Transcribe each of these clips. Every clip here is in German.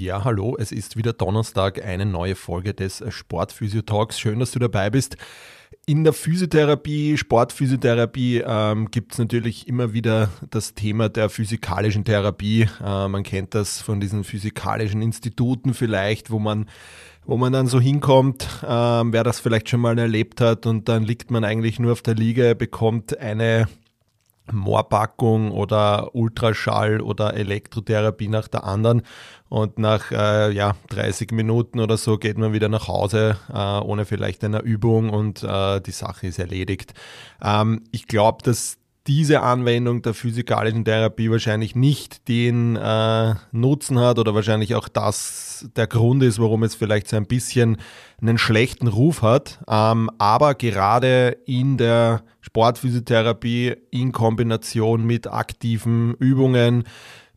Ja, hallo, es ist wieder Donnerstag, eine neue Folge des Sportphysio Talks. Schön, dass du dabei bist. In der Physiotherapie, Sportphysiotherapie ähm, gibt es natürlich immer wieder das Thema der physikalischen Therapie. Äh, man kennt das von diesen physikalischen Instituten vielleicht, wo man wo man dann so hinkommt, ähm, wer das vielleicht schon mal erlebt hat und dann liegt man eigentlich nur auf der Liege, bekommt eine Moorpackung oder Ultraschall oder Elektrotherapie nach der anderen und nach äh, ja, 30 Minuten oder so geht man wieder nach Hause äh, ohne vielleicht eine Übung und äh, die Sache ist erledigt. Ähm, ich glaube, dass diese Anwendung der physikalischen Therapie wahrscheinlich nicht den äh, Nutzen hat oder wahrscheinlich auch das der Grund ist, warum es vielleicht so ein bisschen einen schlechten Ruf hat. Ähm, aber gerade in der Sportphysiotherapie in Kombination mit aktiven Übungen,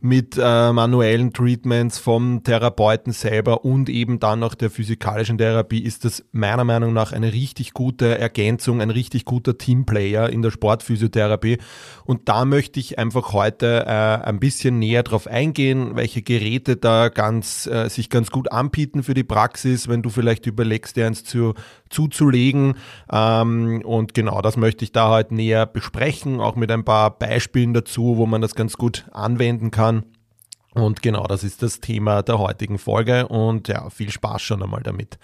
mit äh, manuellen Treatments vom Therapeuten selber und eben dann auch der physikalischen Therapie ist das meiner Meinung nach eine richtig gute Ergänzung, ein richtig guter Teamplayer in der Sportphysiotherapie. Und da möchte ich einfach heute äh, ein bisschen näher drauf eingehen, welche Geräte da ganz, äh, sich ganz gut anbieten für die Praxis, wenn du vielleicht überlegst, dir eins zu, zuzulegen. Ähm, und genau das möchte ich da heute näher besprechen, auch mit ein paar Beispielen dazu, wo man das ganz gut anwenden kann. Und genau, das ist das Thema der heutigen Folge und ja, viel Spaß schon einmal damit.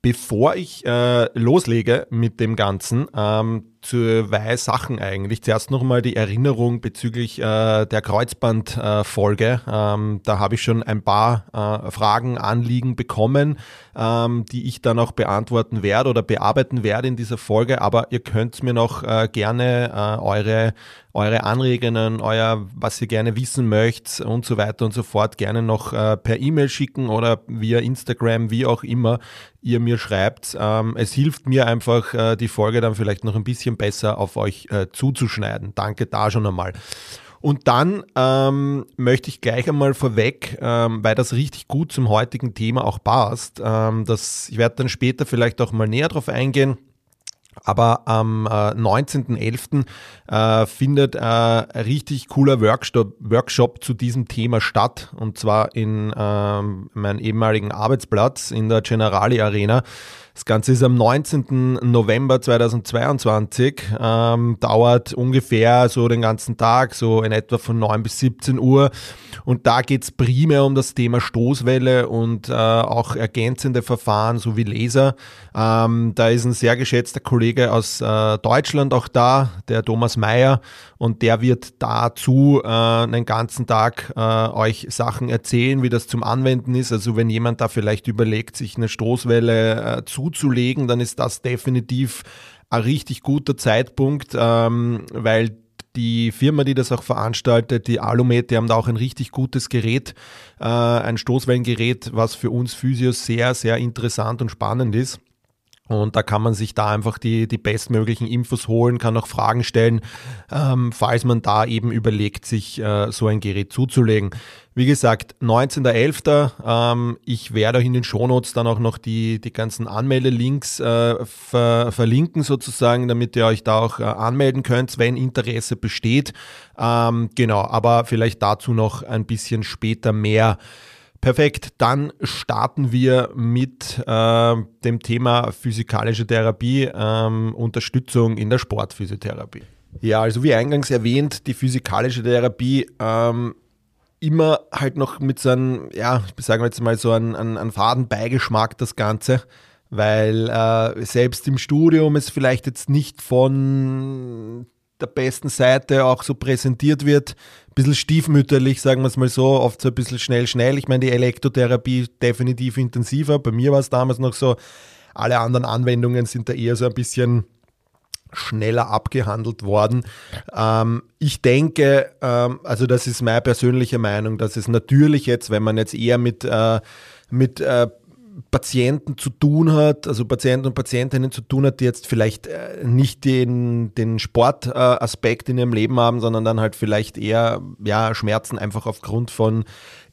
Bevor ich äh, loslege mit dem Ganzen, ähm, zwei Sachen eigentlich. Zuerst nochmal die Erinnerung bezüglich äh, der Kreuzbandfolge. Äh, ähm, da habe ich schon ein paar äh, Fragen, Anliegen bekommen, ähm, die ich dann auch beantworten werde oder bearbeiten werde in dieser Folge. Aber ihr könnt mir noch äh, gerne äh, eure eure Anregungen, euer, was ihr gerne wissen möchtet und so weiter und so fort gerne noch äh, per E-Mail schicken oder via Instagram, wie auch immer ihr mir schreibt. Ähm, es hilft mir einfach, äh, die Folge dann vielleicht noch ein bisschen bisschen besser auf euch äh, zuzuschneiden. Danke da schon einmal. Und dann ähm, möchte ich gleich einmal vorweg, ähm, weil das richtig gut zum heutigen Thema auch passt, ähm, das, ich werde dann später vielleicht auch mal näher drauf eingehen. Aber am äh, 19.11. Äh, findet äh, ein richtig cooler Workshop, Workshop zu diesem Thema statt. Und zwar in ähm, meinem ehemaligen Arbeitsplatz in der Generali Arena. Das Ganze ist am 19. November 2022, ähm, dauert ungefähr so den ganzen Tag, so in etwa von 9 bis 17 Uhr. Und da geht es primär um das Thema Stoßwelle und äh, auch ergänzende Verfahren sowie Laser. Ähm, da ist ein sehr geschätzter Kollege aus äh, Deutschland auch da, der Thomas Meyer, und der wird dazu äh, einen ganzen Tag äh, euch Sachen erzählen, wie das zum Anwenden ist. Also wenn jemand da vielleicht überlegt, sich eine Stoßwelle äh, zuzulegen, dann ist das definitiv ein richtig guter Zeitpunkt, ähm, weil die Firma, die das auch veranstaltet, die Alumet, die haben da auch ein richtig gutes Gerät, äh, ein Stoßwellengerät, was für uns Physios sehr, sehr interessant und spannend ist. Und da kann man sich da einfach die, die bestmöglichen Infos holen, kann auch Fragen stellen, ähm, falls man da eben überlegt, sich äh, so ein Gerät zuzulegen. Wie gesagt, 19.11. Ähm, ich werde euch in den Shownotes dann auch noch die, die ganzen Anmeldelinks äh, ver, verlinken sozusagen, damit ihr euch da auch äh, anmelden könnt, wenn Interesse besteht. Ähm, genau, aber vielleicht dazu noch ein bisschen später mehr. Perfekt, dann starten wir mit äh, dem Thema physikalische Therapie, ähm, Unterstützung in der Sportphysiotherapie. Ja, also wie eingangs erwähnt, die physikalische Therapie ähm, immer halt noch mit so einem, ja, sagen wir jetzt mal so einen, einen, einen faden Beigeschmack das Ganze, weil äh, selbst im Studium es vielleicht jetzt nicht von der besten Seite auch so präsentiert wird. Ein bisschen stiefmütterlich, sagen wir es mal so, oft so ein bisschen schnell, schnell. Ich meine, die Elektrotherapie definitiv intensiver. Bei mir war es damals noch so, alle anderen Anwendungen sind da eher so ein bisschen schneller abgehandelt worden. Ähm, ich denke, ähm, also das ist meine persönliche Meinung, dass es natürlich jetzt, wenn man jetzt eher mit, äh, mit äh, Patienten zu tun hat, also Patienten und Patientinnen zu tun hat, die jetzt vielleicht äh, nicht den, den Sportaspekt in ihrem Leben haben, sondern dann halt vielleicht eher ja, Schmerzen einfach aufgrund von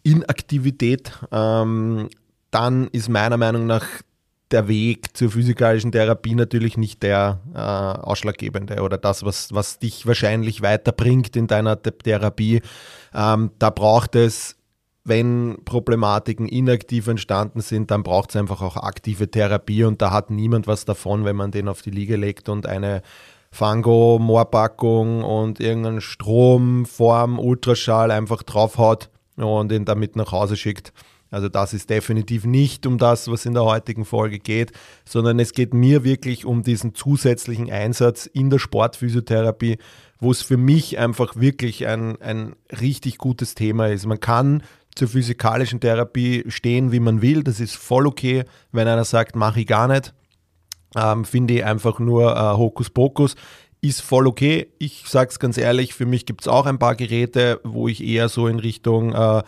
Inaktivität, ähm, dann ist meiner Meinung nach der Weg zur physikalischen Therapie natürlich nicht der äh, ausschlaggebende oder das, was, was dich wahrscheinlich weiterbringt in deiner Therapie. Ähm, da braucht es, wenn Problematiken inaktiv entstanden sind, dann braucht es einfach auch aktive Therapie und da hat niemand was davon, wenn man den auf die Liege legt und eine Fango-Moorpackung und irgendeinen Strom vorm Ultraschall einfach draufhaut und ihn damit nach Hause schickt. Also das ist definitiv nicht um das, was in der heutigen Folge geht, sondern es geht mir wirklich um diesen zusätzlichen Einsatz in der Sportphysiotherapie, wo es für mich einfach wirklich ein, ein richtig gutes Thema ist. Man kann zur physikalischen Therapie stehen, wie man will. Das ist voll okay, wenn einer sagt, mache ich gar nicht. Ähm, Finde ich einfach nur äh, Hokuspokus. Ist voll okay. Ich sage es ganz ehrlich, für mich gibt es auch ein paar Geräte, wo ich eher so in Richtung äh,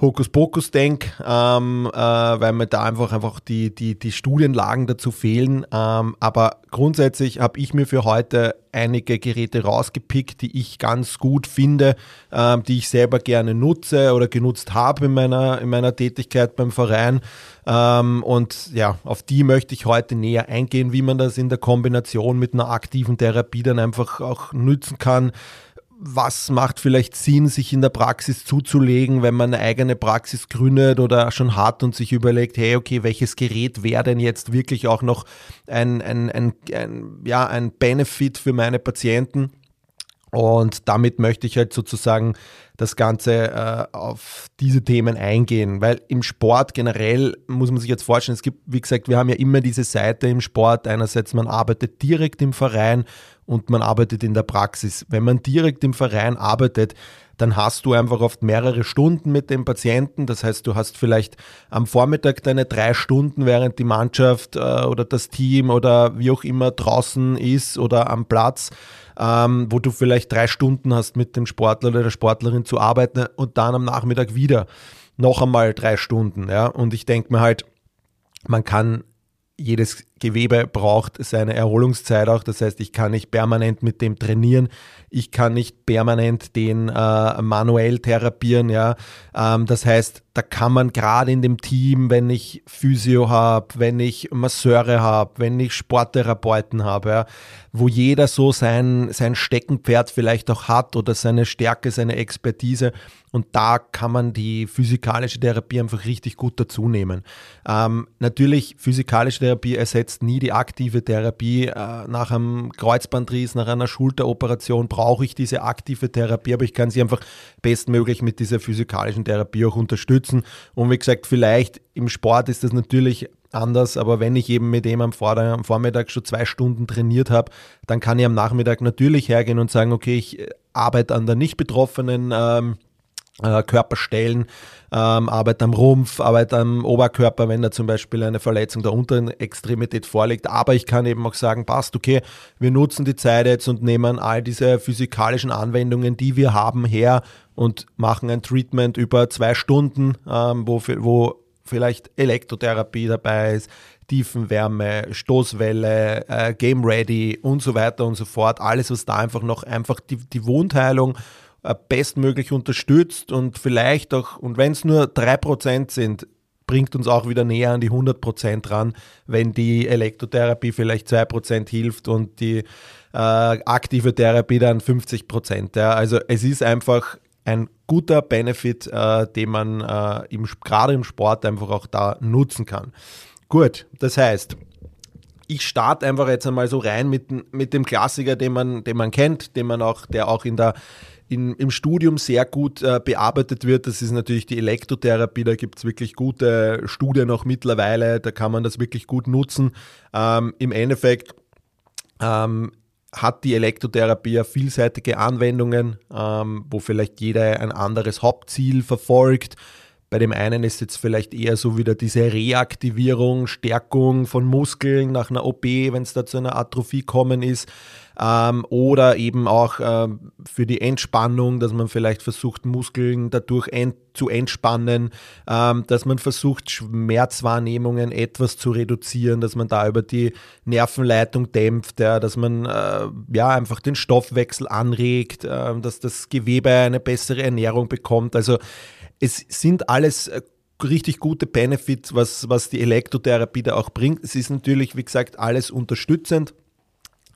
Hokuspokus denk, ähm, äh, weil mir da einfach einfach die, die, die Studienlagen dazu fehlen. Ähm, aber grundsätzlich habe ich mir für heute einige Geräte rausgepickt, die ich ganz gut finde, ähm, die ich selber gerne nutze oder genutzt habe in meiner, in meiner Tätigkeit beim Verein. Ähm, und ja, auf die möchte ich heute näher eingehen, wie man das in der Kombination mit einer aktiven Therapie dann einfach auch nützen kann was macht vielleicht Sinn, sich in der Praxis zuzulegen, wenn man eine eigene Praxis gründet oder schon hat und sich überlegt, hey, okay, welches Gerät wäre denn jetzt wirklich auch noch ein, ein, ein, ein, ja, ein Benefit für meine Patienten? Und damit möchte ich halt sozusagen das Ganze äh, auf diese Themen eingehen, weil im Sport generell muss man sich jetzt vorstellen, es gibt, wie gesagt, wir haben ja immer diese Seite im Sport. Einerseits, man arbeitet direkt im Verein und man arbeitet in der Praxis. Wenn man direkt im Verein arbeitet, dann hast du einfach oft mehrere Stunden mit dem Patienten. Das heißt, du hast vielleicht am Vormittag deine drei Stunden, während die Mannschaft äh, oder das Team oder wie auch immer draußen ist oder am Platz, ähm, wo du vielleicht drei Stunden hast mit dem Sportler oder der Sportlerin zu arbeiten und dann am Nachmittag wieder noch einmal drei Stunden. Ja? Und ich denke mir halt, man kann jedes Gewebe braucht seine Erholungszeit auch. Das heißt, ich kann nicht permanent mit dem trainieren. Ich kann nicht permanent den äh, manuell therapieren. Ja, ähm, das heißt, da kann man gerade in dem Team, wenn ich Physio habe, wenn ich Masseure habe, wenn ich Sporttherapeuten habe, ja, wo jeder so sein, sein Steckenpferd vielleicht auch hat oder seine Stärke, seine Expertise. Und da kann man die physikalische Therapie einfach richtig gut dazu nehmen. Ähm, natürlich, physikalische Therapie ersetzt nie die aktive Therapie. Äh, nach einem Kreuzbandriss, nach einer Schulteroperation brauche ich diese aktive Therapie, aber ich kann sie einfach bestmöglich mit dieser physikalischen Therapie auch unterstützen. Und wie gesagt, vielleicht im Sport ist das natürlich anders, aber wenn ich eben mit dem am, Vormittag schon zwei Stunden trainiert habe, dann kann ich am Nachmittag natürlich hergehen und sagen, okay, ich äh, arbeite an der nicht betroffenen ähm, äh, Körperstellen, ähm, arbeite am Rumpf, arbeite am Oberkörper, wenn da zum Beispiel eine Verletzung der unteren Extremität vorliegt. Aber ich kann eben auch sagen, passt, okay, wir nutzen die Zeit jetzt und nehmen all diese physikalischen Anwendungen, die wir haben, her und machen ein Treatment über zwei Stunden, ähm, wo, wo vielleicht Elektrotherapie dabei ist, Tiefenwärme, Stoßwelle, äh, Game Ready und so weiter und so fort. Alles, was da einfach noch einfach die, die Wundheilung äh, bestmöglich unterstützt und vielleicht auch, und wenn es nur 3% sind, bringt uns auch wieder näher an die 100% ran, wenn die Elektrotherapie vielleicht 2% hilft und die äh, aktive Therapie dann 50%. Ja. Also es ist einfach ein guter Benefit, äh, den man äh, im, gerade im Sport einfach auch da nutzen kann. Gut, das heißt, ich starte einfach jetzt einmal so rein mit, mit dem Klassiker, den man, den man kennt, den man auch, der auch in der, in, im Studium sehr gut äh, bearbeitet wird. Das ist natürlich die Elektrotherapie. Da gibt es wirklich gute Studien auch mittlerweile. Da kann man das wirklich gut nutzen. Ähm, Im Endeffekt ähm, hat die Elektrotherapie ja vielseitige Anwendungen, ähm, wo vielleicht jeder ein anderes Hauptziel verfolgt. Bei dem einen ist jetzt vielleicht eher so wieder diese Reaktivierung, Stärkung von Muskeln nach einer OP, wenn es da zu einer Atrophie kommen ist. Ähm, oder eben auch äh, für die Entspannung, dass man vielleicht versucht, Muskeln dadurch ent zu entspannen, ähm, dass man versucht, Schmerzwahrnehmungen etwas zu reduzieren, dass man da über die Nervenleitung dämpft, ja, dass man äh, ja einfach den Stoffwechsel anregt, äh, dass das Gewebe eine bessere Ernährung bekommt. Also es sind alles äh, richtig gute Benefits, was, was die Elektrotherapie da auch bringt. Es ist natürlich, wie gesagt, alles unterstützend.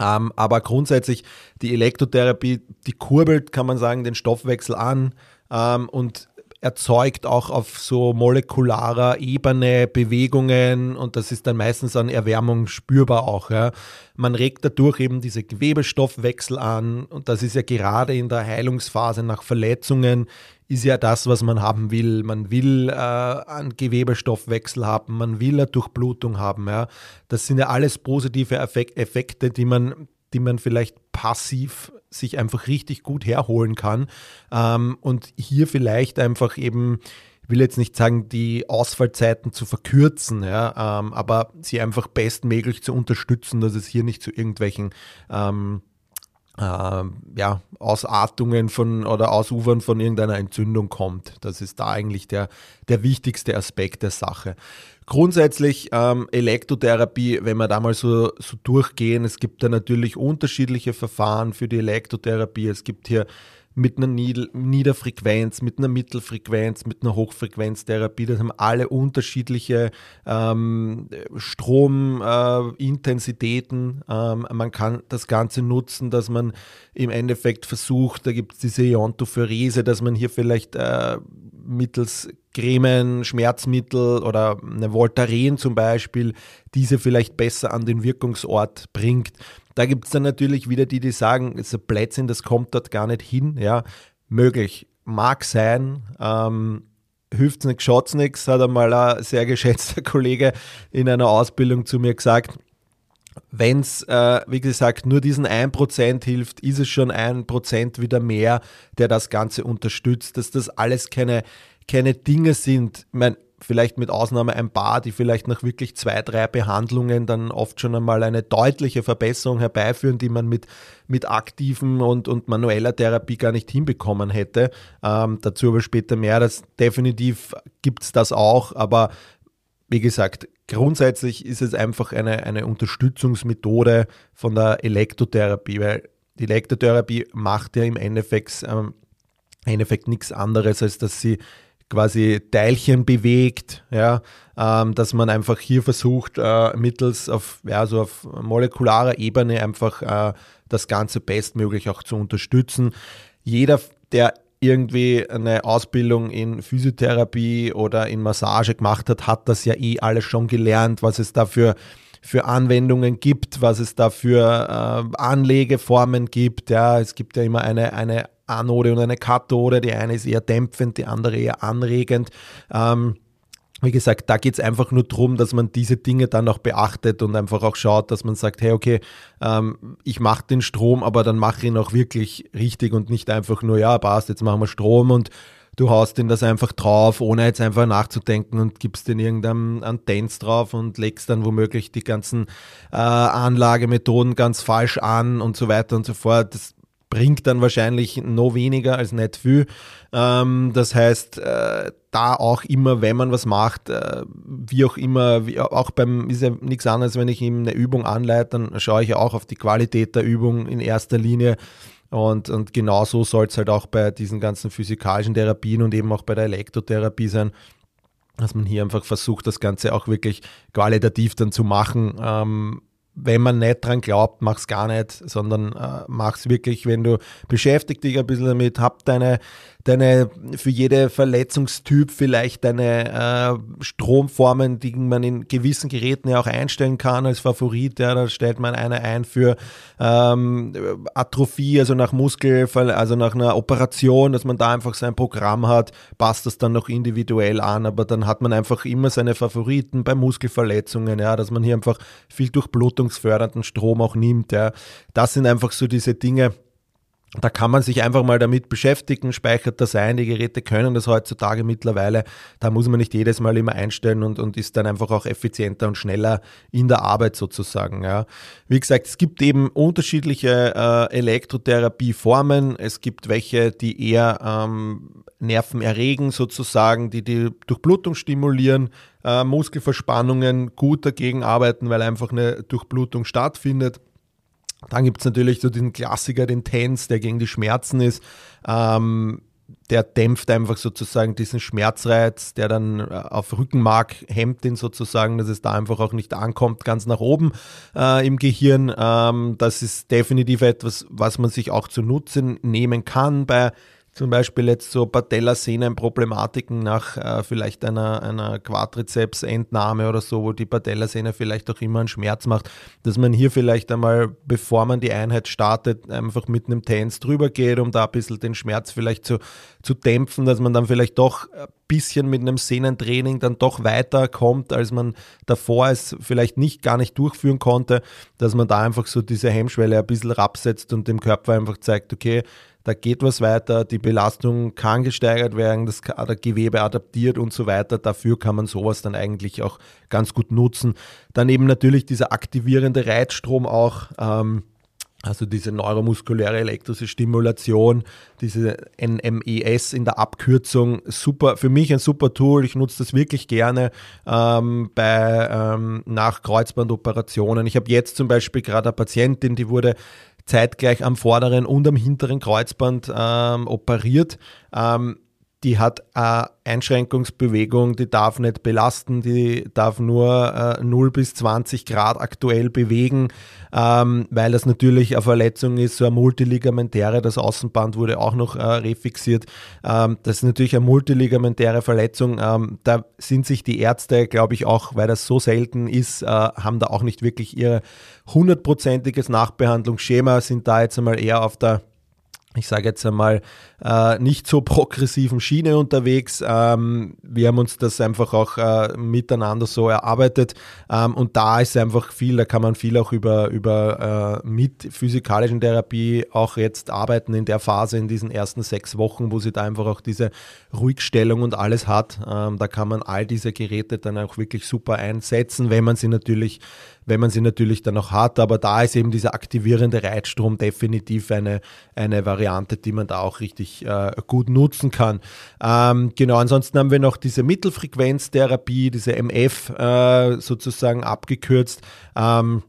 Aber grundsätzlich die Elektrotherapie, die kurbelt, kann man sagen, den Stoffwechsel an ähm, und erzeugt auch auf so molekularer Ebene Bewegungen und das ist dann meistens an Erwärmung spürbar auch. Ja. Man regt dadurch eben diese Gewebestoffwechsel an und das ist ja gerade in der Heilungsphase nach Verletzungen ist ja das, was man haben will. Man will äh, einen Gewebestoffwechsel haben, man will eine Durchblutung haben. Ja. Das sind ja alles positive Effekte, die man, die man vielleicht passiv sich einfach richtig gut herholen kann. Ähm, und hier vielleicht einfach eben, ich will jetzt nicht sagen, die Ausfallzeiten zu verkürzen, ja, ähm, aber sie einfach bestmöglich zu unterstützen, dass es hier nicht zu irgendwelchen ähm, äh, ja, Ausartungen von oder Ausufern von irgendeiner Entzündung kommt. Das ist da eigentlich der, der wichtigste Aspekt der Sache. Grundsätzlich ähm, Elektrotherapie, wenn wir da mal so, so durchgehen, es gibt da natürlich unterschiedliche Verfahren für die Elektrotherapie. Es gibt hier mit einer Niederfrequenz, mit einer Mittelfrequenz, mit einer Hochfrequenztherapie. Das haben alle unterschiedliche ähm, Stromintensitäten. Ähm, man kann das Ganze nutzen, dass man im Endeffekt versucht, da gibt es diese Iontopherese, dass man hier vielleicht äh, mittels Cremen, Schmerzmittel oder eine Voltaren zum Beispiel, diese vielleicht besser an den Wirkungsort bringt. Da gibt es dann natürlich wieder die, die sagen, es ist ein Plätzchen, das kommt dort gar nicht hin. Ja, möglich, mag sein. Ähm, hilft nichts, schaut nichts, hat einmal ein sehr geschätzter Kollege in einer Ausbildung zu mir gesagt. Wenn es, äh, wie gesagt, nur diesen 1% hilft, ist es schon 1% wieder mehr, der das Ganze unterstützt, dass das alles keine, keine Dinge sind. Ich meine, vielleicht mit Ausnahme ein paar, die vielleicht nach wirklich zwei, drei Behandlungen dann oft schon einmal eine deutliche Verbesserung herbeiführen, die man mit, mit aktiven und, und manueller Therapie gar nicht hinbekommen hätte. Ähm, dazu aber später mehr. Das, definitiv gibt es das auch, aber wie gesagt, grundsätzlich ist es einfach eine, eine Unterstützungsmethode von der Elektrotherapie, weil die Elektrotherapie macht ja im Endeffekt, ähm, Endeffekt nichts anderes, als dass sie quasi Teilchen bewegt, ja, ähm, dass man einfach hier versucht, äh, mittels auf, ja, so auf molekularer Ebene einfach äh, das Ganze bestmöglich auch zu unterstützen. Jeder, der irgendwie eine Ausbildung in Physiotherapie oder in Massage gemacht hat, hat das ja eh alles schon gelernt, was es dafür für Anwendungen gibt, was es da für äh, Anlegeformen gibt. Ja, es gibt ja immer eine, eine Anode und eine Kathode. Die eine ist eher dämpfend, die andere eher anregend. Ähm, wie gesagt, da geht es einfach nur darum, dass man diese Dinge dann auch beachtet und einfach auch schaut, dass man sagt, hey, okay, ähm, ich mache den Strom, aber dann mache ich ihn auch wirklich richtig und nicht einfach nur, ja, passt, jetzt machen wir Strom und du haust den das einfach drauf, ohne jetzt einfach nachzudenken und gibst den irgendeinem Antenns drauf und legst dann womöglich die ganzen äh, Anlagemethoden ganz falsch an und so weiter und so fort. Das bringt dann wahrscheinlich noch weniger als nicht viel. Ähm, das heißt, äh, da auch immer, wenn man was macht, äh, wie auch immer, wie, auch beim, ist ja nichts anderes, wenn ich ihm eine Übung anleite, dann schaue ich ja auch auf die Qualität der Übung in erster Linie. Und, und genau so soll es halt auch bei diesen ganzen physikalischen Therapien und eben auch bei der Elektrotherapie sein, dass man hier einfach versucht, das Ganze auch wirklich qualitativ dann zu machen. Ähm, wenn man nicht dran glaubt, mach's gar nicht, sondern äh, mach's wirklich, wenn du beschäftigt dich ein bisschen damit, hab deine deine für jede Verletzungstyp vielleicht deine äh, Stromformen, die man in gewissen Geräten ja auch einstellen kann als Favorit. Ja, da stellt man eine ein für ähm, Atrophie, also nach Muskel, also nach einer Operation, dass man da einfach sein Programm hat, passt das dann noch individuell an, aber dann hat man einfach immer seine Favoriten bei Muskelverletzungen, ja, dass man hier einfach viel durchblutungsfördernden Strom auch nimmt. Ja. Das sind einfach so diese Dinge, da kann man sich einfach mal damit beschäftigen, speichert das ein, die Geräte können das heutzutage mittlerweile. Da muss man nicht jedes Mal immer einstellen und, und ist dann einfach auch effizienter und schneller in der Arbeit sozusagen. Ja. Wie gesagt, es gibt eben unterschiedliche äh, Elektrotherapieformen. Es gibt welche, die eher ähm, Nerven erregen sozusagen, die die Durchblutung stimulieren, äh, Muskelverspannungen gut dagegen arbeiten, weil einfach eine Durchblutung stattfindet. Dann gibt es natürlich so diesen Klassiker, den Tense, der gegen die Schmerzen ist. Ähm, der dämpft einfach sozusagen diesen Schmerzreiz, der dann äh, auf Rückenmark hemmt ihn sozusagen, dass es da einfach auch nicht ankommt, ganz nach oben äh, im Gehirn. Ähm, das ist definitiv etwas, was man sich auch zu Nutzen nehmen kann bei zum Beispiel jetzt so Patellasehnenproblematiken nach äh, vielleicht einer, einer Quadrizeps-Entnahme oder so, wo die Patellasehne vielleicht auch immer einen Schmerz macht, dass man hier vielleicht einmal, bevor man die Einheit startet, einfach mit einem Tens drüber geht, um da ein bisschen den Schmerz vielleicht zu, zu dämpfen, dass man dann vielleicht doch ein bisschen mit einem Sehnentraining dann doch weiterkommt, als man davor es vielleicht nicht gar nicht durchführen konnte, dass man da einfach so diese Hemmschwelle ein bisschen absetzt und dem Körper einfach zeigt, okay, da geht was weiter, die Belastung kann gesteigert werden, das Gewebe adaptiert und so weiter. Dafür kann man sowas dann eigentlich auch ganz gut nutzen. Dann eben natürlich dieser aktivierende Reizstrom auch. Ähm, also diese neuromuskuläre elektrische Stimulation, diese NMES in der Abkürzung, super, für mich ein super Tool. Ich nutze das wirklich gerne ähm, bei ähm, nach. Ich habe jetzt zum Beispiel gerade eine Patientin, die wurde zeitgleich am vorderen und am hinteren Kreuzband ähm, operiert. Ähm, die hat eine Einschränkungsbewegung, die darf nicht belasten, die darf nur äh, 0 bis 20 Grad aktuell bewegen, ähm, weil das natürlich eine Verletzung ist, so eine multiligamentäre, das Außenband wurde auch noch äh, refixiert. Ähm, das ist natürlich eine multiligamentäre Verletzung. Ähm, da sind sich die Ärzte, glaube ich, auch, weil das so selten ist, äh, haben da auch nicht wirklich ihr hundertprozentiges Nachbehandlungsschema, sind da jetzt einmal eher auf der ich sage jetzt einmal, äh, nicht so progressiven Schiene unterwegs. Ähm, wir haben uns das einfach auch äh, miteinander so erarbeitet ähm, und da ist einfach viel, da kann man viel auch über, über äh, mit physikalischen Therapie auch jetzt arbeiten in der Phase, in diesen ersten sechs Wochen, wo sie da einfach auch diese Ruhigstellung und alles hat. Ähm, da kann man all diese Geräte dann auch wirklich super einsetzen, wenn man sie natürlich wenn man sie natürlich dann auch hat. Aber da ist eben dieser aktivierende Reizstrom definitiv eine, eine Variante, die man da auch richtig äh, gut nutzen kann. Ähm, genau, ansonsten haben wir noch diese Mittelfrequenztherapie, diese MF äh, sozusagen abgekürzt. Ähm,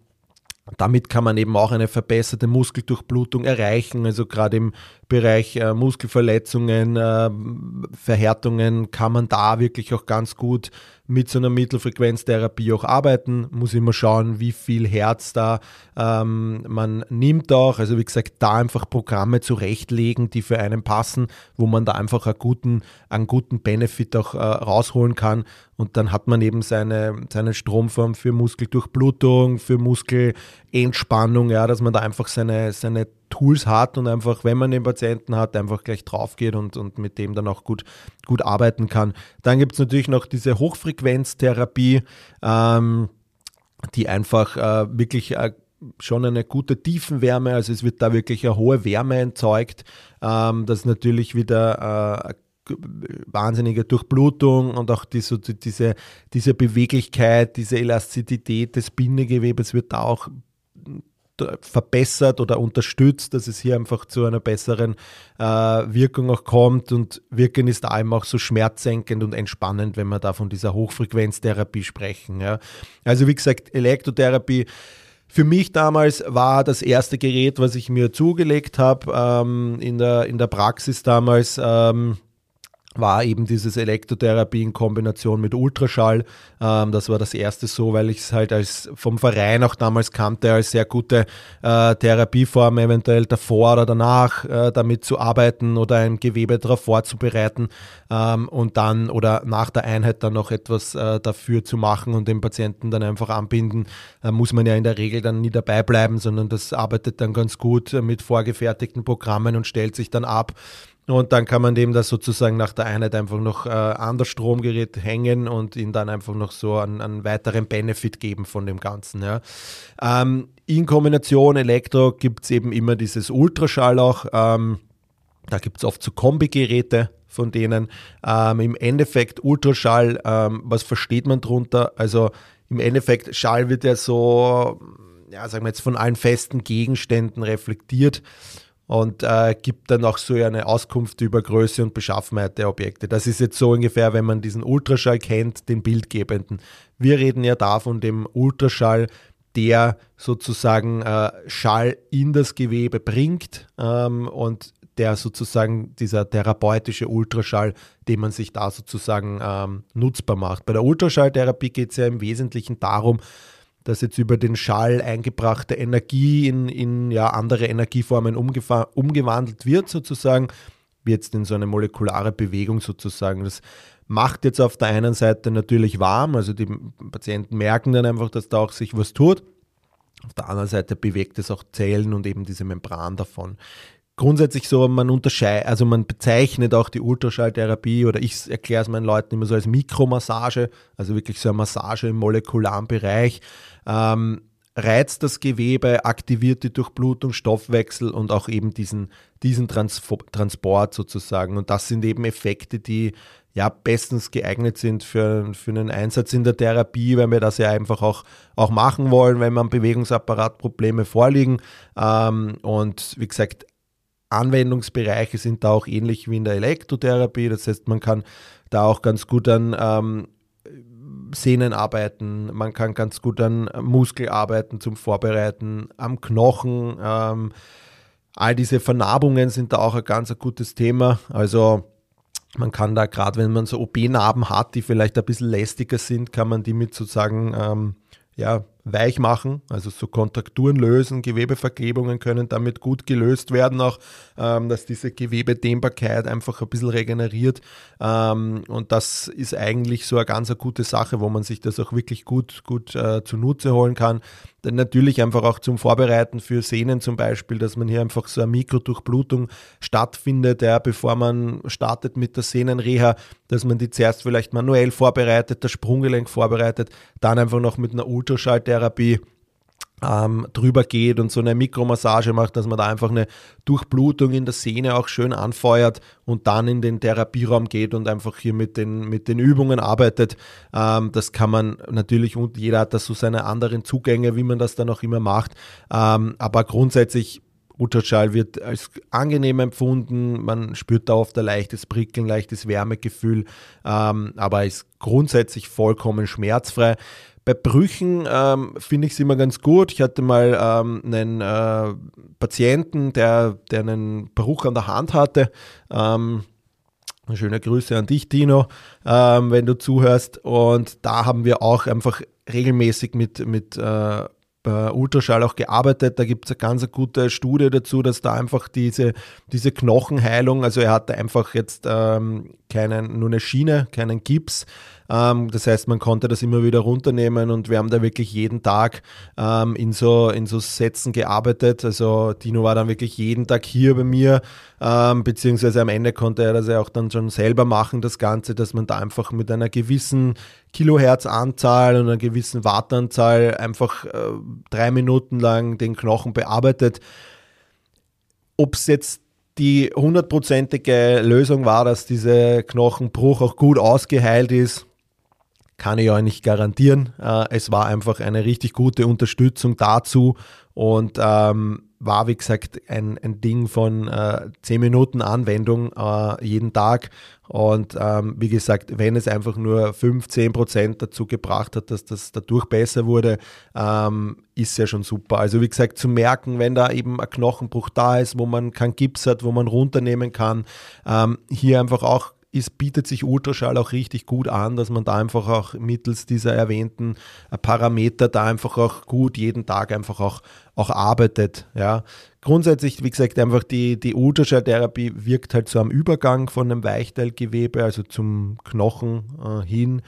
damit kann man eben auch eine verbesserte Muskeldurchblutung erreichen. Also gerade im Bereich äh, Muskelverletzungen, äh, Verhärtungen kann man da wirklich auch ganz gut mit so einer Mittelfrequenztherapie auch arbeiten. Muss immer schauen, wie viel Herz da ähm, man nimmt auch. Also wie gesagt, da einfach Programme zurechtlegen, die für einen passen, wo man da einfach einen guten, einen guten Benefit auch äh, rausholen kann. Und dann hat man eben seine, seine Stromform für Muskeldurchblutung, für Muskelentspannung, ja, dass man da einfach seine, seine Tools hat und einfach, wenn man den Patienten hat, einfach gleich drauf geht und, und mit dem dann auch gut, gut arbeiten kann. Dann gibt es natürlich noch diese Hochfrequenztherapie, ähm, die einfach äh, wirklich äh, schon eine gute Tiefenwärme, also es wird da wirklich eine hohe Wärme erzeugt, ähm, das natürlich wieder äh, wahnsinnige Durchblutung und auch diese, diese, diese Beweglichkeit, diese Elastizität des Bindegewebes wird da auch verbessert oder unterstützt, dass es hier einfach zu einer besseren äh, Wirkung auch kommt. Und Wirken ist eben auch so schmerzsenkend und entspannend, wenn wir da von dieser Hochfrequenztherapie sprechen. Ja. Also wie gesagt, Elektrotherapie. Für mich damals war das erste Gerät, was ich mir zugelegt habe ähm, in, der, in der Praxis damals. Ähm, war eben dieses Elektrotherapie in Kombination mit Ultraschall. Ähm, das war das erste so, weil ich es halt als vom Verein auch damals kannte, als sehr gute äh, Therapieform, eventuell davor oder danach äh, damit zu arbeiten oder ein Gewebe darauf vorzubereiten ähm, und dann oder nach der Einheit dann noch etwas äh, dafür zu machen und den Patienten dann einfach anbinden. Da muss man ja in der Regel dann nie dabei bleiben, sondern das arbeitet dann ganz gut mit vorgefertigten Programmen und stellt sich dann ab. Und dann kann man dem das sozusagen nach der Einheit einfach noch äh, an das Stromgerät hängen und ihn dann einfach noch so einen, einen weiteren Benefit geben von dem Ganzen. Ja. Ähm, in Kombination Elektro gibt es eben immer dieses Ultraschall auch. Ähm, da gibt es oft so Kombigeräte von denen. Ähm, Im Endeffekt Ultraschall, ähm, was versteht man drunter? Also im Endeffekt, Schall wird ja so, ja, sagen wir jetzt, von allen festen Gegenständen reflektiert und äh, gibt dann auch so eine Auskunft über Größe und Beschaffenheit der Objekte. Das ist jetzt so ungefähr, wenn man diesen Ultraschall kennt, den bildgebenden. Wir reden ja davon, dem Ultraschall, der sozusagen äh, Schall in das Gewebe bringt ähm, und der sozusagen dieser therapeutische Ultraschall, den man sich da sozusagen ähm, nutzbar macht. Bei der Ultraschalltherapie geht es ja im Wesentlichen darum, dass jetzt über den Schall eingebrachte Energie in, in ja, andere Energieformen umgewandelt wird, sozusagen, wie jetzt in so eine molekulare Bewegung sozusagen. Das macht jetzt auf der einen Seite natürlich warm, also die Patienten merken dann einfach, dass da auch sich was tut. Auf der anderen Seite bewegt es auch Zellen und eben diese Membran davon grundsätzlich so, man unterscheidet, also man bezeichnet auch die Ultraschalltherapie oder ich erkläre es meinen Leuten immer so als Mikromassage, also wirklich so eine Massage im molekularen Bereich. Ähm, reizt das Gewebe, aktiviert die Durchblutung, Stoffwechsel und auch eben diesen, diesen Trans Transport sozusagen. Und das sind eben Effekte, die ja bestens geeignet sind für, für einen Einsatz in der Therapie, weil wir das ja einfach auch, auch machen wollen, wenn man Bewegungsapparatprobleme vorliegen. Ähm, und wie gesagt, Anwendungsbereiche sind da auch ähnlich wie in der Elektrotherapie. Das heißt, man kann da auch ganz gut an ähm, Sehnen arbeiten, man kann ganz gut an Muskel arbeiten zum Vorbereiten, am Knochen. Ähm, all diese Vernarbungen sind da auch ein ganz ein gutes Thema. Also man kann da gerade, wenn man so OP-Narben hat, die vielleicht ein bisschen lästiger sind, kann man die mit sozusagen ähm, ja, weich machen, also so Kontrakturen lösen, Gewebeverklebungen können damit gut gelöst werden, auch ähm, dass diese Gewebedehnbarkeit einfach ein bisschen regeneriert. Ähm, und das ist eigentlich so eine ganz eine gute Sache, wo man sich das auch wirklich gut, gut äh, zunutze holen kann. Dann natürlich einfach auch zum Vorbereiten für Sehnen zum Beispiel, dass man hier einfach so eine Mikrodurchblutung stattfindet, ja, bevor man startet mit der Sehnenreha, dass man die zuerst vielleicht manuell vorbereitet, das Sprunggelenk vorbereitet, dann einfach noch mit einer Ultraschalltherapie ähm, drüber geht und so eine Mikromassage macht, dass man da einfach eine Durchblutung in der Sehne auch schön anfeuert und dann in den Therapieraum geht und einfach hier mit den, mit den Übungen arbeitet. Ähm, das kann man natürlich und jeder hat da so seine anderen Zugänge, wie man das dann auch immer macht. Ähm, aber grundsätzlich Ultraschall wird als angenehm empfunden, man spürt da oft ein leichtes Prickeln, leichtes Wärmegefühl, ähm, aber ist grundsätzlich vollkommen schmerzfrei. Bei Brüchen ähm, finde ich es immer ganz gut. Ich hatte mal ähm, einen äh, Patienten, der, der einen Bruch an der Hand hatte. Ähm, schöne Grüße an dich, Dino, ähm, wenn du zuhörst. Und da haben wir auch einfach regelmäßig mit, mit äh, Ultraschall auch gearbeitet. Da gibt es eine ganz gute Studie dazu, dass da einfach diese, diese Knochenheilung, also er hatte einfach jetzt ähm, keinen, nur eine Schiene, keinen Gips, das heißt, man konnte das immer wieder runternehmen und wir haben da wirklich jeden Tag ähm, in, so, in so Sätzen gearbeitet. Also Dino war dann wirklich jeden Tag hier bei mir, ähm, beziehungsweise am Ende konnte er das ja auch dann schon selber machen, das Ganze, dass man da einfach mit einer gewissen Kilohertzanzahl und einer gewissen Wattanzahl einfach äh, drei Minuten lang den Knochen bearbeitet. Ob es jetzt die hundertprozentige Lösung war, dass dieser Knochenbruch auch gut ausgeheilt ist, kann ich euch nicht garantieren. Äh, es war einfach eine richtig gute Unterstützung dazu und ähm, war, wie gesagt, ein, ein Ding von äh, 10 Minuten Anwendung äh, jeden Tag. Und ähm, wie gesagt, wenn es einfach nur 15 Prozent dazu gebracht hat, dass das dadurch besser wurde, ähm, ist ja schon super. Also wie gesagt, zu merken, wenn da eben ein Knochenbruch da ist, wo man keinen Gips hat, wo man runternehmen kann, hier einfach auch es bietet sich Ultraschall auch richtig gut an, dass man da einfach auch mittels dieser erwähnten äh, Parameter da einfach auch gut jeden Tag einfach auch, auch arbeitet. Ja. Grundsätzlich, wie gesagt, einfach die, die Ultraschalltherapie wirkt halt so am Übergang von einem Weichteilgewebe, also zum Knochen äh, hin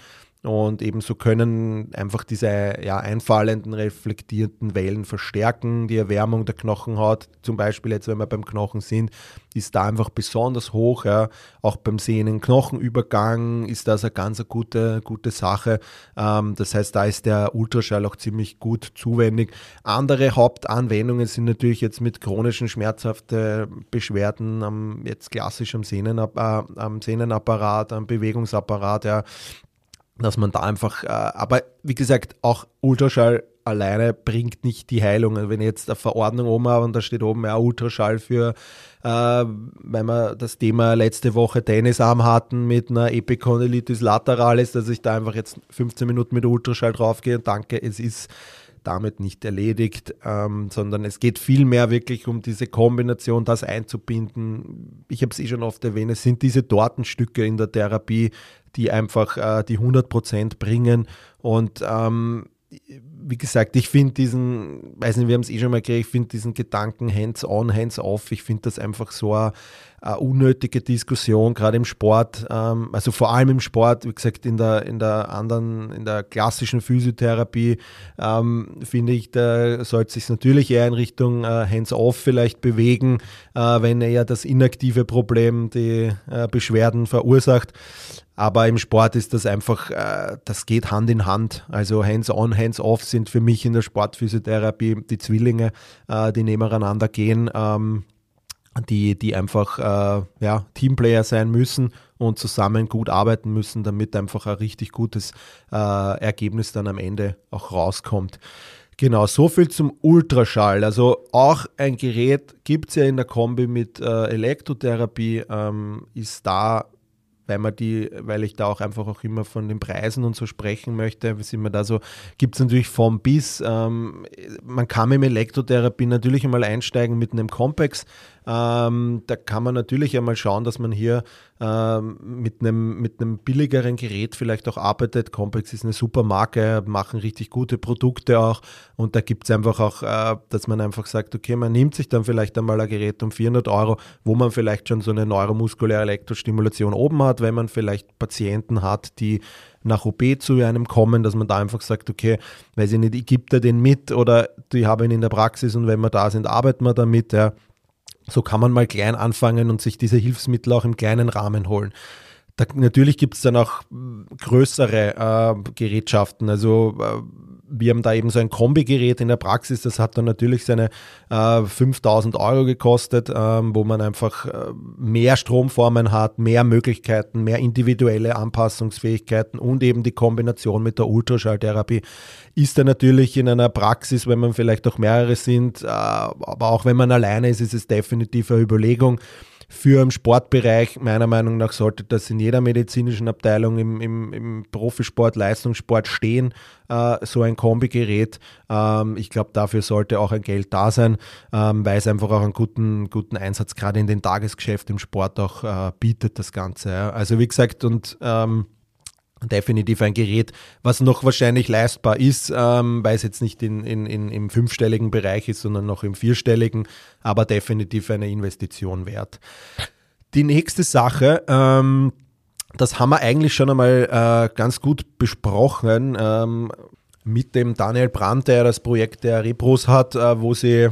und ebenso können einfach diese ja, einfallenden, reflektierenden Wellen verstärken. Die Erwärmung der Knochenhaut, zum Beispiel jetzt, wenn wir beim Knochen sind, ist da einfach besonders hoch. Ja. Auch beim Sehnen-Knochenübergang ist das eine ganz gute, gute Sache. Ähm, das heißt, da ist der Ultraschall auch ziemlich gut zuwendig. Andere Hauptanwendungen sind natürlich jetzt mit chronischen schmerzhaften Beschwerden am, jetzt klassisch am, Sehnenap äh, am Sehnenapparat, am Bewegungsapparat. Ja dass man da einfach, äh, aber wie gesagt, auch Ultraschall alleine bringt nicht die Heilung. Also wenn ich jetzt eine Verordnung oben habe und da steht oben ja Ultraschall für, äh, wenn wir das Thema letzte Woche Tennisarm hatten mit einer Epicondylitis lateralis, dass ich da einfach jetzt 15 Minuten mit Ultraschall draufgehe und danke, es ist damit nicht erledigt, ähm, sondern es geht vielmehr wirklich um diese Kombination, das einzubinden. Ich habe es eh schon oft erwähnt, es sind diese Tortenstücke in der Therapie, die einfach äh, die 100 Prozent bringen. Und ähm, wie gesagt, ich finde diesen, weiß nicht, wir haben es eh schon mal gekriegt, ich finde diesen Gedanken hands-on, hands-off, ich finde das einfach so eine, eine, unnötige Diskussion, gerade im Sport, ähm, also vor allem im Sport, wie gesagt, in der, in der anderen, in der klassischen Physiotherapie, ähm, finde ich, da sollte sich natürlich eher in Richtung äh, hands-off vielleicht bewegen, äh, wenn eher das inaktive Problem die äh, Beschwerden verursacht. Aber im Sport ist das einfach, äh, das geht Hand in Hand. Also Hands-on, Hands-off sind für mich in der Sportphysiotherapie die Zwillinge, äh, die nebeneinander gehen, ähm, die, die einfach äh, ja, Teamplayer sein müssen und zusammen gut arbeiten müssen, damit einfach ein richtig gutes Ergebnis dann am Ende auch rauskommt. Genau, so viel zum Ultraschall. Also auch ein Gerät gibt es ja in der Kombi mit äh, Elektrotherapie, ähm, ist da weil man die, weil ich da auch einfach auch immer von den Preisen und so sprechen möchte, sind wir da so, gibt es natürlich vom bis. Ähm, man kann mit Elektrotherapie natürlich einmal einsteigen mit einem Compex. Ähm, da kann man natürlich einmal schauen, dass man hier ähm, mit, einem, mit einem billigeren Gerät vielleicht auch arbeitet. Compex ist eine super Marke, machen richtig gute Produkte auch und da gibt es einfach auch, äh, dass man einfach sagt, okay, man nimmt sich dann vielleicht einmal ein Gerät um 400 Euro, wo man vielleicht schon so eine neuromuskuläre Elektrostimulation oben hat, wenn man vielleicht Patienten hat, die nach OP zu einem kommen, dass man da einfach sagt, okay, weiß ich nicht, ich gebe da den mit oder die habe ihn in der Praxis und wenn wir da sind, arbeiten wir damit. Ja. So kann man mal klein anfangen und sich diese Hilfsmittel auch im kleinen Rahmen holen. Da, natürlich gibt es dann auch größere äh, Gerätschaften. Also äh, wir haben da eben so ein Kombigerät in der Praxis, das hat dann natürlich seine äh, 5000 Euro gekostet, ähm, wo man einfach äh, mehr Stromformen hat, mehr Möglichkeiten, mehr individuelle Anpassungsfähigkeiten und eben die Kombination mit der Ultraschalltherapie ist dann natürlich in einer Praxis, wenn man vielleicht auch mehrere sind, äh, aber auch wenn man alleine ist, ist es definitiv eine Überlegung für im Sportbereich. Meiner Meinung nach sollte das in jeder medizinischen Abteilung im, im, im Profisport, Leistungssport stehen, äh, so ein Kombigerät. Ähm, ich glaube, dafür sollte auch ein Geld da sein, ähm, weil es einfach auch einen guten, guten Einsatz gerade in den Tagesgeschäft im Sport auch äh, bietet, das Ganze. Ja. Also wie gesagt, und ähm, definitiv ein Gerät, was noch wahrscheinlich leistbar ist, ähm, weil es jetzt nicht in, in, in, im fünfstelligen Bereich ist, sondern noch im vierstelligen, aber definitiv eine Investition wert. Die nächste Sache, ähm, das haben wir eigentlich schon einmal äh, ganz gut besprochen ähm, mit dem Daniel Brandt, der das Projekt der Repros hat, äh, wo sie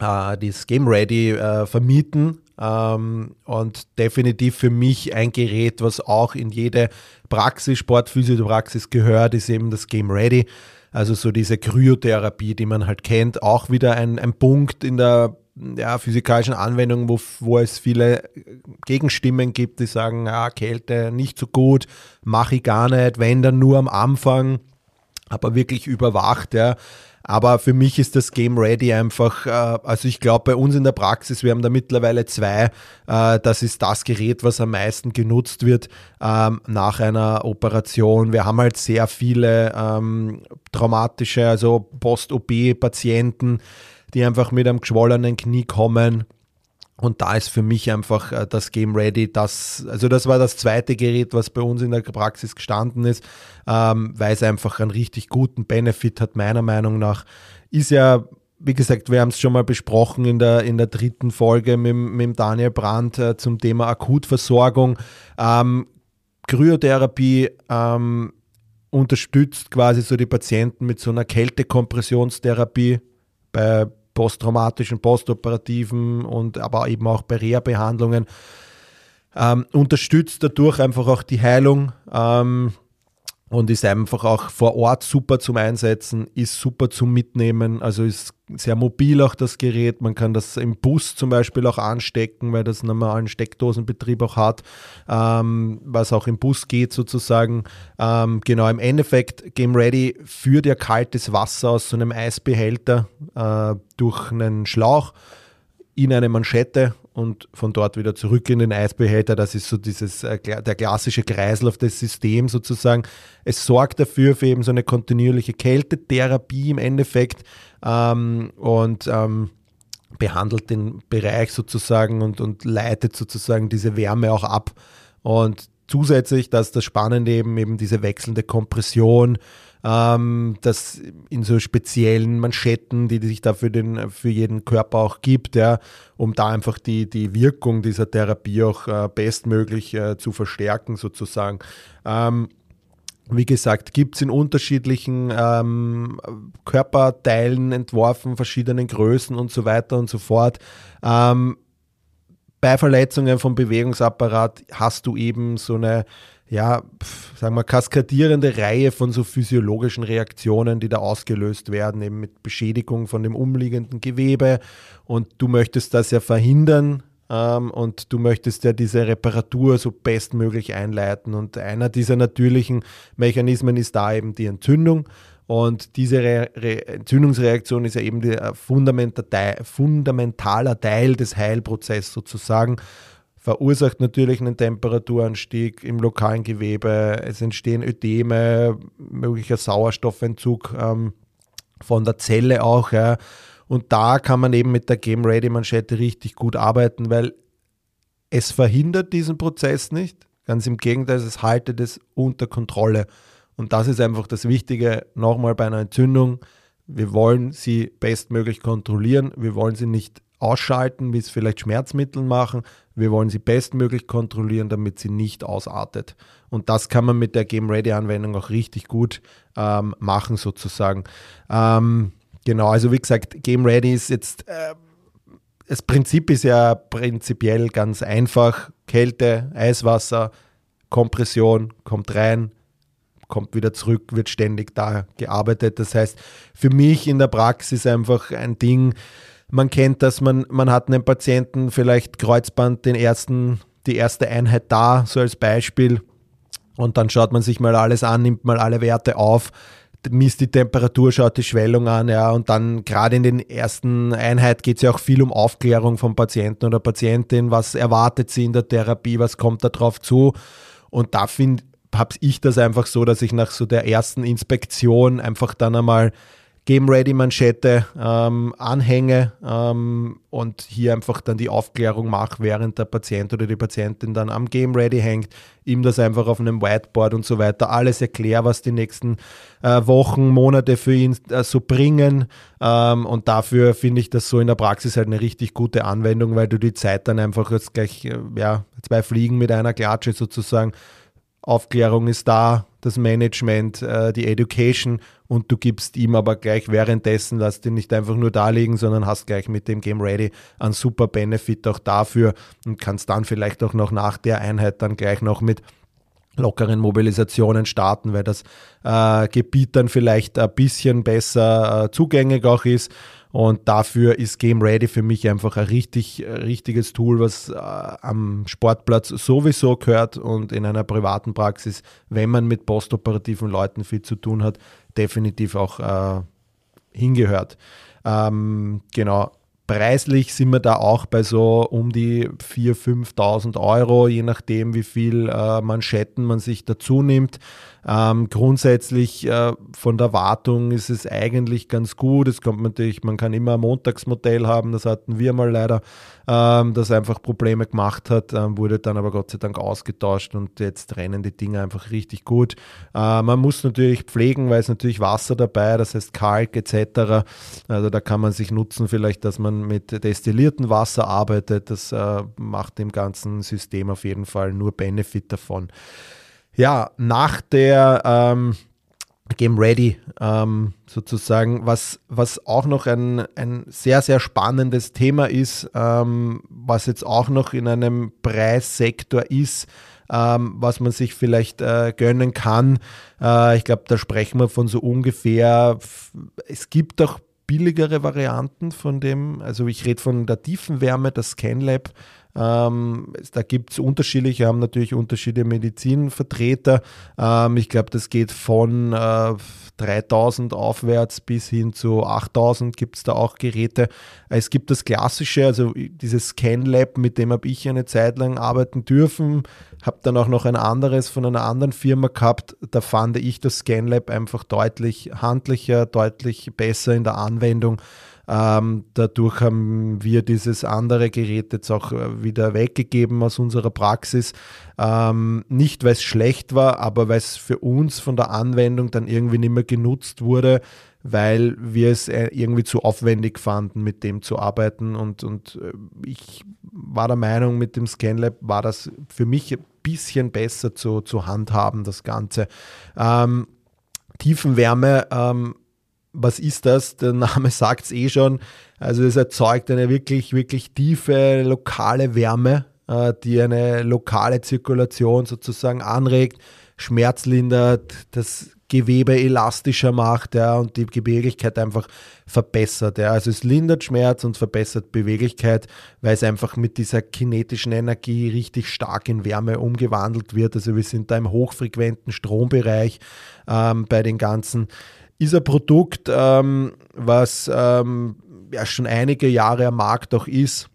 äh, das Game Ready äh, vermieten und definitiv für mich ein Gerät, was auch in jede Praxis, Sportphysiopraxis gehört, ist eben das Game Ready. Also so diese Kryotherapie, die man halt kennt, auch wieder ein, ein Punkt in der ja, physikalischen Anwendung, wo, wo es viele Gegenstimmen gibt, die sagen, ja, Kälte nicht so gut, mache ich gar nicht, wenn dann nur am Anfang, aber wirklich überwacht, ja. Aber für mich ist das Game Ready einfach, äh, also ich glaube bei uns in der Praxis, wir haben da mittlerweile zwei, äh, das ist das Gerät, was am meisten genutzt wird ähm, nach einer Operation. Wir haben halt sehr viele ähm, traumatische, also Post-OP-Patienten, die einfach mit einem geschwollenen Knie kommen und da ist für mich einfach äh, das Game Ready, das, also das war das zweite Gerät, was bei uns in der Praxis gestanden ist, ähm, weil es einfach einen richtig guten Benefit hat, meiner Meinung nach. Ist ja, wie gesagt, wir haben es schon mal besprochen in der, in der dritten Folge mit, mit Daniel Brandt äh, zum Thema Akutversorgung. Ähm, Kryotherapie ähm, unterstützt quasi so die Patienten mit so einer Kältekompressionstherapie bei posttraumatischen, postoperativen und aber eben auch bei Reha-Behandlungen. Ähm, unterstützt dadurch einfach auch die Heilung. Ähm, und ist einfach auch vor Ort super zum Einsetzen, ist super zum Mitnehmen, also ist sehr mobil auch das Gerät. Man kann das im Bus zum Beispiel auch anstecken, weil das einen normalen Steckdosenbetrieb auch hat, ähm, was auch im Bus geht sozusagen. Ähm, genau, im Endeffekt Game Ready führt ja kaltes Wasser aus so einem Eisbehälter äh, durch einen Schlauch in eine Manschette und von dort wieder zurück in den Eisbehälter. Das ist so dieses, äh, der klassische Kreislauf des Systems sozusagen. Es sorgt dafür für eben so eine kontinuierliche Kältetherapie im Endeffekt ähm, und ähm, behandelt den Bereich sozusagen und, und leitet sozusagen diese Wärme auch ab. Und zusätzlich, dass das Spannende eben, eben diese wechselnde Kompression, ähm, das in so speziellen Manschetten, die sich da für, den, für jeden Körper auch gibt, ja, um da einfach die, die Wirkung dieser Therapie auch äh, bestmöglich äh, zu verstärken sozusagen. Ähm, wie gesagt, gibt es in unterschiedlichen ähm, Körperteilen entworfen, verschiedenen Größen und so weiter und so fort. Ähm, bei Verletzungen vom Bewegungsapparat hast du eben so eine ja, sagen wir, kaskadierende Reihe von so physiologischen Reaktionen, die da ausgelöst werden, eben mit Beschädigung von dem umliegenden Gewebe. Und du möchtest das ja verhindern ähm, und du möchtest ja diese Reparatur so bestmöglich einleiten. Und einer dieser natürlichen Mechanismen ist da eben die Entzündung. Und diese Re Re Entzündungsreaktion ist ja eben der fundamentaler Teil des Heilprozesses sozusagen verursacht natürlich einen Temperaturanstieg im lokalen Gewebe. Es entstehen Ödeme, möglicher Sauerstoffentzug ähm, von der Zelle auch. Ja. Und da kann man eben mit der Game Ready Manschette richtig gut arbeiten, weil es verhindert diesen Prozess nicht. Ganz im Gegenteil, es haltet es unter Kontrolle. Und das ist einfach das Wichtige, nochmal bei einer Entzündung. Wir wollen sie bestmöglich kontrollieren. Wir wollen sie nicht ausschalten, wie es vielleicht Schmerzmittel machen. Wir wollen sie bestmöglich kontrollieren, damit sie nicht ausartet. Und das kann man mit der Game Ready Anwendung auch richtig gut ähm, machen, sozusagen. Ähm, genau, also wie gesagt, Game Ready ist jetzt, äh, das Prinzip ist ja prinzipiell ganz einfach. Kälte, Eiswasser, Kompression kommt rein, kommt wieder zurück, wird ständig da gearbeitet. Das heißt, für mich in der Praxis einfach ein Ding, man kennt das, man, man hat einen Patienten, vielleicht Kreuzband, den ersten, die erste Einheit da, so als Beispiel. Und dann schaut man sich mal alles an, nimmt mal alle Werte auf, misst die Temperatur, schaut die Schwellung an, ja, und dann gerade in den ersten Einheit geht es ja auch viel um Aufklärung vom Patienten oder Patientin, was erwartet sie in der Therapie, was kommt da drauf zu. Und da habe ich das einfach so, dass ich nach so der ersten Inspektion einfach dann einmal Game Ready Manschette ähm, anhänge ähm, und hier einfach dann die Aufklärung mache, während der Patient oder die Patientin dann am Game Ready hängt, ihm das einfach auf einem Whiteboard und so weiter alles erkläre, was die nächsten äh, Wochen, Monate für ihn äh, so bringen. Ähm, und dafür finde ich das so in der Praxis halt eine richtig gute Anwendung, weil du die Zeit dann einfach jetzt gleich, äh, ja, zwei Fliegen mit einer Klatsche sozusagen Aufklärung ist da, das Management, äh, die Education und du gibst ihm aber gleich währenddessen, lass den nicht einfach nur da liegen, sondern hast gleich mit dem Game Ready einen super Benefit auch dafür und kannst dann vielleicht auch noch nach der Einheit dann gleich noch mit lockeren Mobilisationen starten, weil das äh, Gebiet dann vielleicht ein bisschen besser äh, zugänglich auch ist und dafür ist Game Ready für mich einfach ein richtig, richtiges Tool, was äh, am Sportplatz sowieso gehört und in einer privaten Praxis, wenn man mit postoperativen Leuten viel zu tun hat, definitiv auch äh, hingehört. Ähm, genau. Preislich sind wir da auch bei so um die 4.000, 5.000 Euro, je nachdem, wie viel äh, Manschetten man sich dazu nimmt. Ähm, grundsätzlich äh, von der Wartung ist es eigentlich ganz gut. Es kommt natürlich, man kann immer ein Montagsmodell haben, das hatten wir mal leider, ähm, das einfach Probleme gemacht hat, ähm, wurde dann aber Gott sei Dank ausgetauscht und jetzt rennen die Dinge einfach richtig gut. Äh, man muss natürlich pflegen, weil es natürlich Wasser dabei, das heißt Kalk etc. Also da kann man sich nutzen, vielleicht, dass man mit destilliertem Wasser arbeitet. Das äh, macht dem ganzen System auf jeden Fall nur Benefit davon ja, nach der ähm, Game Ready ähm, sozusagen, was, was auch noch ein, ein sehr, sehr spannendes Thema ist, ähm, was jetzt auch noch in einem Preissektor ist, ähm, was man sich vielleicht äh, gönnen kann. Äh, ich glaube, da sprechen wir von so ungefähr, es gibt auch billigere Varianten von dem, also ich rede von der Tiefenwärme, das ScanLab, ähm, da gibt es unterschiedliche, haben natürlich unterschiedliche Medizinvertreter. Ähm, ich glaube, das geht von äh, 3000 aufwärts bis hin zu 8000 gibt es da auch Geräte. Es gibt das klassische, also dieses ScanLab, mit dem habe ich eine Zeit lang arbeiten dürfen. Habe dann auch noch ein anderes von einer anderen Firma gehabt. Da fand ich das ScanLab einfach deutlich handlicher, deutlich besser in der Anwendung. Ähm, dadurch haben wir dieses andere Gerät jetzt auch äh, wieder weggegeben aus unserer Praxis. Ähm, nicht, weil es schlecht war, aber weil es für uns von der Anwendung dann irgendwie nicht mehr genutzt wurde, weil wir es äh, irgendwie zu aufwendig fanden, mit dem zu arbeiten. Und, und äh, ich war der Meinung, mit dem ScanLab war das für mich ein bisschen besser zu, zu handhaben, das Ganze. Ähm, Tiefenwärme ähm, was ist das? Der Name sagt es eh schon. Also es erzeugt eine wirklich, wirklich tiefe lokale Wärme, äh, die eine lokale Zirkulation sozusagen anregt, schmerzlindert, das Gewebe elastischer macht ja, und die Beweglichkeit einfach verbessert. Ja. Also es lindert Schmerz und verbessert Beweglichkeit, weil es einfach mit dieser kinetischen Energie richtig stark in Wärme umgewandelt wird. Also wir sind da im hochfrequenten Strombereich ähm, bei den ganzen ist ein Produkt, ähm, was ähm, ja schon einige Jahre am Markt auch ist,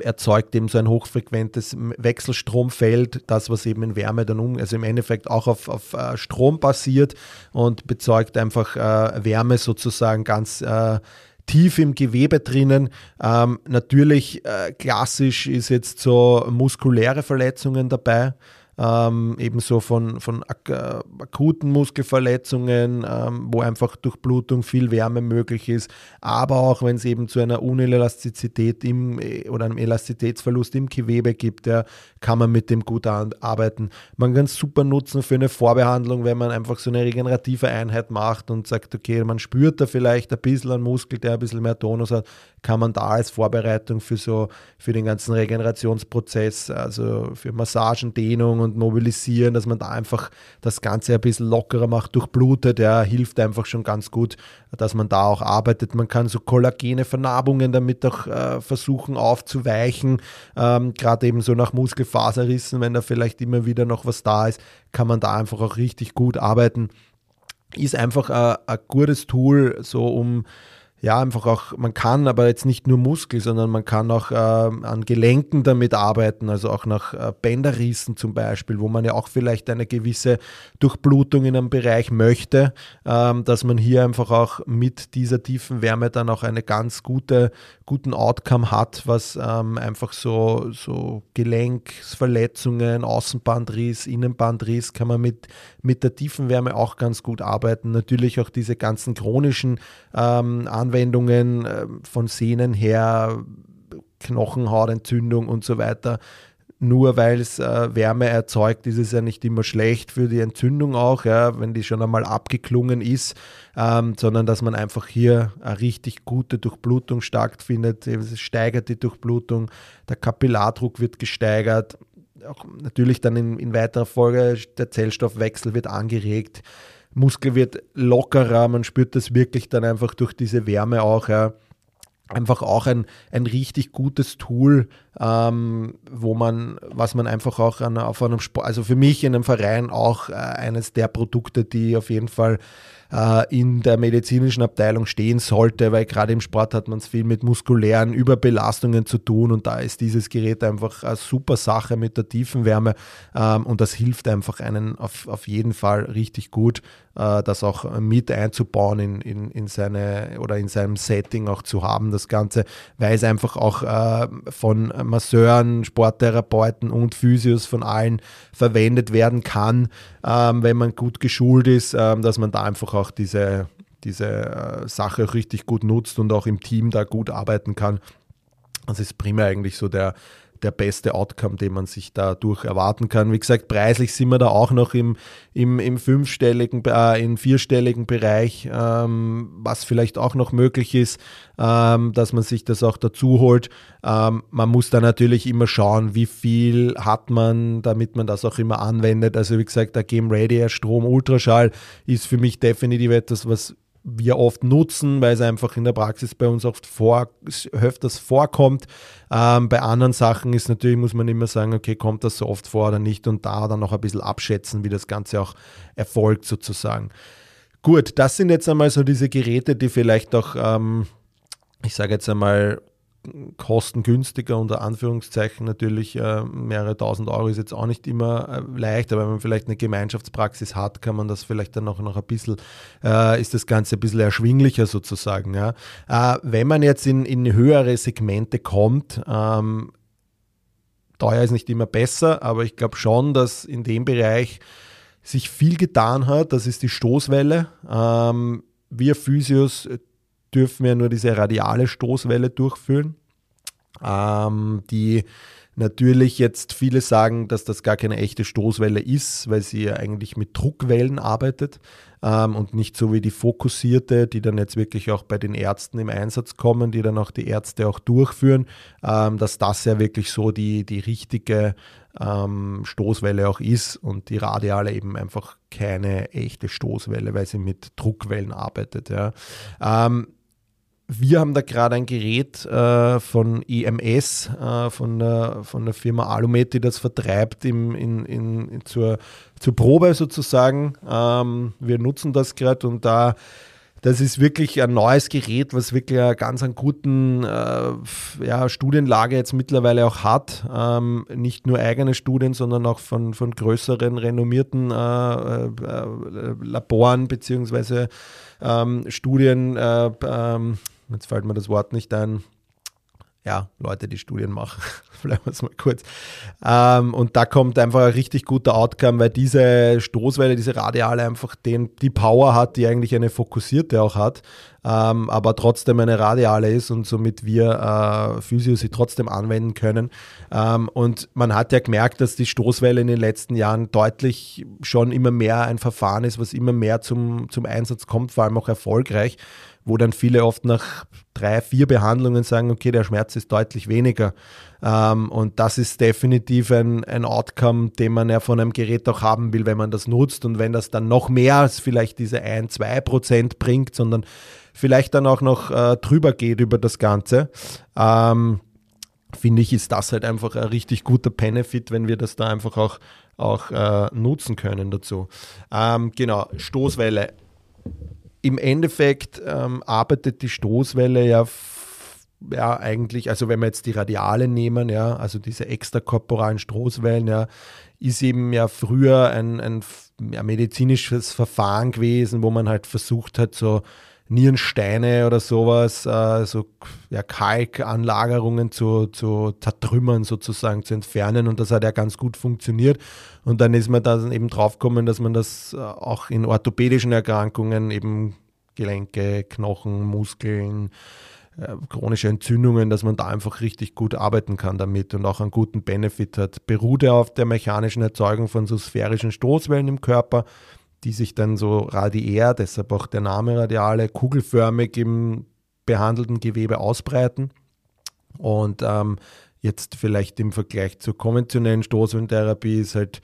erzeugt eben so ein hochfrequentes Wechselstromfeld, das was eben in Wärme dann um, also im Endeffekt auch auf, auf uh, Strom basiert und bezeugt einfach uh, Wärme sozusagen ganz uh, tief im Gewebe drinnen. Ähm, natürlich äh, klassisch ist jetzt so muskuläre Verletzungen dabei ähm, ebenso von, von ak äh, akuten Muskelverletzungen, ähm, wo einfach durch Blutung viel Wärme möglich ist, aber auch wenn es eben zu einer Unelastizität im, äh, oder einem Elastizitätsverlust im Gewebe gibt, ja, kann man mit dem gut arbeiten. Man kann es super nutzen für eine Vorbehandlung, wenn man einfach so eine regenerative Einheit macht und sagt, okay, man spürt da vielleicht ein bisschen einen Muskel, der ein bisschen mehr Tonus hat, kann man da als Vorbereitung für so für den ganzen Regenerationsprozess, also für Massagen, Dehnung und Mobilisieren, dass man da einfach das Ganze ein bisschen lockerer macht, durchblutet, ja, hilft einfach schon ganz gut, dass man da auch arbeitet. Man kann so kollagene Vernarbungen damit auch äh, versuchen aufzuweichen, ähm, gerade eben so nach Muskelfaserrissen, wenn da vielleicht immer wieder noch was da ist, kann man da einfach auch richtig gut arbeiten. Ist einfach äh, ein gutes Tool, so um ja, einfach auch, man kann aber jetzt nicht nur Muskel, sondern man kann auch äh, an Gelenken damit arbeiten, also auch nach äh, Bänderrissen zum Beispiel, wo man ja auch vielleicht eine gewisse Durchblutung in einem Bereich möchte, ähm, dass man hier einfach auch mit dieser tiefen Wärme dann auch eine ganz gute, guten Outcome hat, was ähm, einfach so, so Gelenksverletzungen, Außenbandriss, Innenbandriss kann man mit, mit der tiefen Wärme auch ganz gut arbeiten. Natürlich auch diese ganzen chronischen ähm, Anwendungen Anwendungen äh, von Sehnen her, Knochenhautentzündung und so weiter. Nur weil es äh, Wärme erzeugt, ist es ja nicht immer schlecht für die Entzündung auch, ja, wenn die schon einmal abgeklungen ist, ähm, sondern dass man einfach hier eine richtig gute Durchblutung stattfindet. Es steigert die Durchblutung, der Kapillardruck wird gesteigert, auch natürlich dann in, in weiterer Folge der Zellstoffwechsel wird angeregt. Muskel wird lockerer, man spürt das wirklich dann einfach durch diese Wärme auch. Ja. Einfach auch ein, ein richtig gutes Tool, ähm, wo man, was man einfach auch an, auf einem Sport, also für mich in einem Verein auch äh, eines der Produkte, die auf jeden Fall äh, in der medizinischen Abteilung stehen sollte, weil gerade im Sport hat man es viel mit muskulären Überbelastungen zu tun und da ist dieses Gerät einfach eine super Sache mit der Tiefenwärme ähm, und das hilft einfach einen auf, auf jeden Fall richtig gut, das auch mit einzubauen in, in, in seine oder in seinem Setting auch zu haben, das Ganze, weil es einfach auch äh, von Masseuren, Sporttherapeuten und Physios von allen verwendet werden kann, ähm, wenn man gut geschult ist, ähm, dass man da einfach auch diese, diese äh, Sache richtig gut nutzt und auch im Team da gut arbeiten kann. Das ist primär eigentlich so der, der beste Outcome, den man sich dadurch erwarten kann. Wie gesagt, preislich sind wir da auch noch im, im, im fünfstelligen, äh, im vierstelligen Bereich, ähm, was vielleicht auch noch möglich ist, ähm, dass man sich das auch dazu holt. Ähm, man muss da natürlich immer schauen, wie viel hat man, damit man das auch immer anwendet. Also wie gesagt, der Game Radio Strom Ultraschall ist für mich definitiv etwas, was wir oft nutzen, weil es einfach in der Praxis bei uns oft vor, öfters vorkommt. Ähm, bei anderen Sachen ist natürlich, muss man immer sagen, okay, kommt das so oft vor oder nicht und da dann noch ein bisschen abschätzen, wie das Ganze auch erfolgt sozusagen. Gut, das sind jetzt einmal so diese Geräte, die vielleicht auch, ähm, ich sage jetzt einmal, kostengünstiger unter Anführungszeichen natürlich äh, mehrere tausend Euro ist jetzt auch nicht immer äh, leicht, aber wenn man vielleicht eine Gemeinschaftspraxis hat, kann man das vielleicht dann auch noch ein bisschen, äh, ist das Ganze ein bisschen erschwinglicher sozusagen. Ja. Äh, wenn man jetzt in, in höhere Segmente kommt, ähm, teuer ist nicht immer besser, aber ich glaube schon, dass in dem Bereich sich viel getan hat. Das ist die Stoßwelle. Ähm, wir Physios dürfen wir nur diese radiale Stoßwelle durchführen, ähm, die natürlich jetzt viele sagen, dass das gar keine echte Stoßwelle ist, weil sie ja eigentlich mit Druckwellen arbeitet ähm, und nicht so wie die fokussierte, die dann jetzt wirklich auch bei den Ärzten im Einsatz kommen, die dann auch die Ärzte auch durchführen, ähm, dass das ja wirklich so die, die richtige ähm, Stoßwelle auch ist und die radiale eben einfach keine echte Stoßwelle, weil sie mit Druckwellen arbeitet. Ja. Wir haben da gerade ein Gerät äh, von EMS, äh, von, der, von der Firma Alumet, die das vertreibt im, in, in, zur, zur Probe sozusagen. Ähm, wir nutzen das gerade und da das ist wirklich ein neues Gerät, was wirklich eine ganz einen guten äh, ja, Studienlage jetzt mittlerweile auch hat. Ähm, nicht nur eigene Studien, sondern auch von, von größeren, renommierten äh, äh, Laboren bzw. ähm, Studien äh, ähm, jetzt fällt mir das Wort nicht ein, ja, Leute, die Studien machen, vielleicht mal kurz. Ähm, und da kommt einfach ein richtig guter Outcome, weil diese Stoßwelle, diese Radiale einfach den, die Power hat, die eigentlich eine fokussierte auch hat, ähm, aber trotzdem eine Radiale ist und somit wir äh, Physio sie trotzdem anwenden können. Ähm, und man hat ja gemerkt, dass die Stoßwelle in den letzten Jahren deutlich schon immer mehr ein Verfahren ist, was immer mehr zum, zum Einsatz kommt, vor allem auch erfolgreich wo dann viele oft nach drei, vier Behandlungen sagen, okay, der Schmerz ist deutlich weniger. Ähm, und das ist definitiv ein, ein Outcome, den man ja von einem Gerät auch haben will, wenn man das nutzt. Und wenn das dann noch mehr als vielleicht diese ein, zwei Prozent bringt, sondern vielleicht dann auch noch äh, drüber geht über das Ganze, ähm, finde ich, ist das halt einfach ein richtig guter Benefit, wenn wir das da einfach auch, auch äh, nutzen können dazu. Ähm, genau, Stoßwelle im Endeffekt ähm, arbeitet die Stoßwelle ja, ja eigentlich, also wenn wir jetzt die Radiale nehmen, ja, also diese extrakorporalen Stoßwellen, ja, ist eben ja früher ein, ein ja, medizinisches Verfahren gewesen, wo man halt versucht hat, so Nierensteine oder sowas, äh, so ja, Kalkanlagerungen zu, zu zertrümmern sozusagen, zu entfernen und das hat ja ganz gut funktioniert. Und dann ist man dann eben draufgekommen, dass man das äh, auch in orthopädischen Erkrankungen eben Gelenke, Knochen, Muskeln, äh, chronische Entzündungen, dass man da einfach richtig gut arbeiten kann damit und auch einen guten Benefit hat. Beruht er auf der mechanischen Erzeugung von so sphärischen Stoßwellen im Körper, die sich dann so radiär, deshalb auch der Name radiale, kugelförmig im behandelten Gewebe ausbreiten. Und ähm, jetzt vielleicht im Vergleich zur konventionellen Stoßwellentherapie ist halt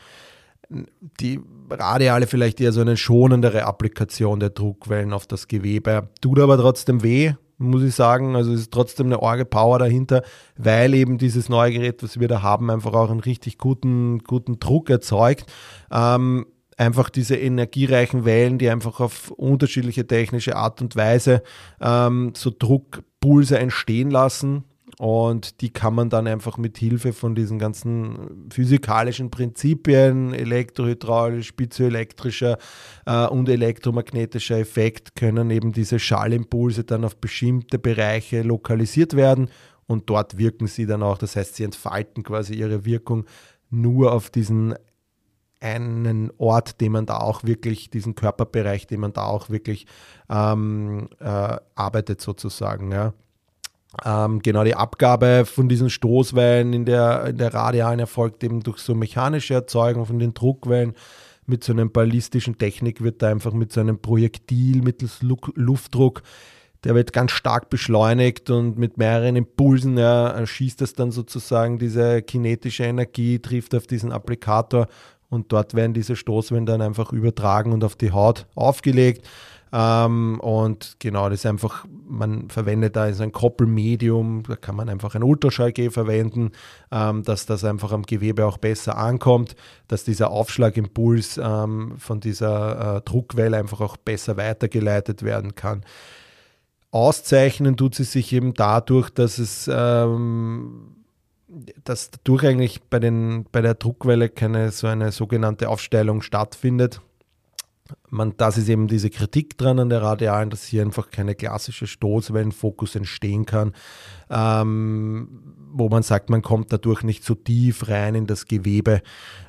die Radiale vielleicht eher so eine schonendere Applikation der Druckwellen auf das Gewebe. Tut aber trotzdem weh, muss ich sagen. Also es ist trotzdem eine Orge Power dahinter, weil eben dieses neue Gerät, was wir da haben, einfach auch einen richtig guten, guten Druck erzeugt. Ähm, einfach diese energiereichen Wellen, die einfach auf unterschiedliche technische Art und Weise ähm, so Druckpulse entstehen lassen. Und die kann man dann einfach mit Hilfe von diesen ganzen physikalischen Prinzipien, elektrohydraulisch, piezoelektrischer äh, und elektromagnetischer Effekt, können eben diese Schallimpulse dann auf bestimmte Bereiche lokalisiert werden und dort wirken sie dann auch. Das heißt, sie entfalten quasi ihre Wirkung nur auf diesen einen Ort, den man da auch wirklich, diesen Körperbereich, den man da auch wirklich ähm, äh, arbeitet sozusagen. Ja. Ähm, genau, die Abgabe von diesen Stoßwellen in der, in der Radialen erfolgt eben durch so mechanische Erzeugung von den Druckwellen. Mit so einem ballistischen Technik wird da einfach mit so einem Projektil mittels Luftdruck, der wird ganz stark beschleunigt und mit mehreren Impulsen ja, schießt es dann sozusagen diese kinetische Energie, trifft auf diesen Applikator und dort werden diese Stoßwellen dann einfach übertragen und auf die Haut aufgelegt. Ähm, und genau, das ist einfach, man verwendet da so ein Koppelmedium, da kann man einfach ein Ultraschallgel verwenden, ähm, dass das einfach am Gewebe auch besser ankommt, dass dieser Aufschlagimpuls ähm, von dieser äh, Druckwelle einfach auch besser weitergeleitet werden kann. Auszeichnen tut sie sich eben dadurch, dass es ähm, dass dadurch eigentlich bei, den, bei der Druckwelle keine so eine sogenannte Aufstellung stattfindet. Man, das ist eben diese Kritik dran an der Radialen, dass hier einfach keine klassische Stoßwellenfokus entstehen kann, ähm, wo man sagt, man kommt dadurch nicht so tief rein in das Gewebe.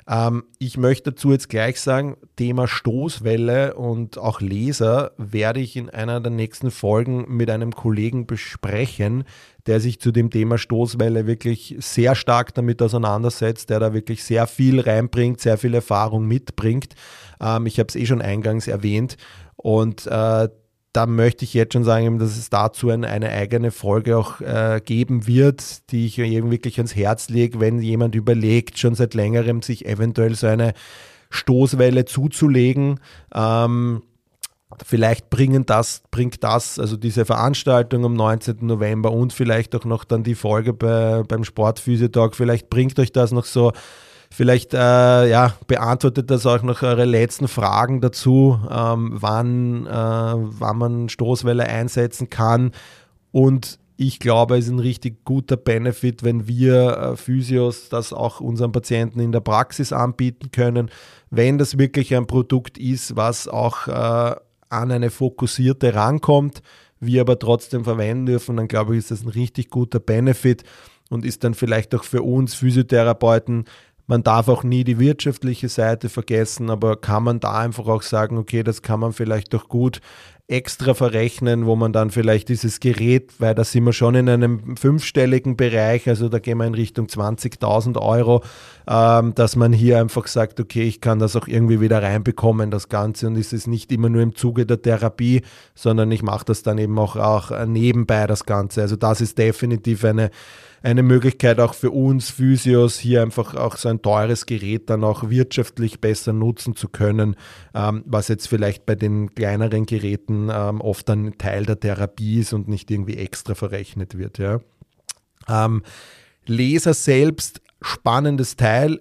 Ähm, ich möchte dazu jetzt gleich sagen, Thema Stoßwelle und auch Laser werde ich in einer der nächsten Folgen mit einem Kollegen besprechen, der sich zu dem Thema Stoßwelle wirklich sehr stark damit auseinandersetzt, der da wirklich sehr viel reinbringt, sehr viel Erfahrung mitbringt. Ähm, ich habe es eh schon eingangs erwähnt. Und äh, da möchte ich jetzt schon sagen, dass es dazu ein, eine eigene Folge auch äh, geben wird, die ich wirklich ans Herz lege, wenn jemand überlegt, schon seit längerem sich eventuell so eine Stoßwelle zuzulegen. Ähm, vielleicht bringen das, bringt das, also diese Veranstaltung am 19. November und vielleicht auch noch dann die Folge bei, beim Sportphysiotag, vielleicht bringt euch das noch so Vielleicht äh, ja, beantwortet das auch noch eure letzten Fragen dazu, ähm, wann, äh, wann man Stoßwelle einsetzen kann. Und ich glaube, es ist ein richtig guter Benefit, wenn wir äh, Physios das auch unseren Patienten in der Praxis anbieten können, wenn das wirklich ein Produkt ist, was auch äh, an eine fokussierte rankommt, wir aber trotzdem verwenden dürfen, dann glaube ich, ist das ein richtig guter Benefit und ist dann vielleicht auch für uns Physiotherapeuten man darf auch nie die wirtschaftliche Seite vergessen, aber kann man da einfach auch sagen, okay, das kann man vielleicht doch gut extra verrechnen, wo man dann vielleicht dieses Gerät, weil da sind wir schon in einem fünfstelligen Bereich, also da gehen wir in Richtung 20.000 Euro, ähm, dass man hier einfach sagt, okay, ich kann das auch irgendwie wieder reinbekommen, das Ganze, und ist es nicht immer nur im Zuge der Therapie, sondern ich mache das dann eben auch, auch nebenbei, das Ganze. Also das ist definitiv eine eine Möglichkeit auch für uns Physios, hier einfach auch so ein teures Gerät dann auch wirtschaftlich besser nutzen zu können, ähm, was jetzt vielleicht bei den kleineren Geräten ähm, oft ein Teil der Therapie ist und nicht irgendwie extra verrechnet wird. Ja. Ähm, Laser selbst, spannendes Teil,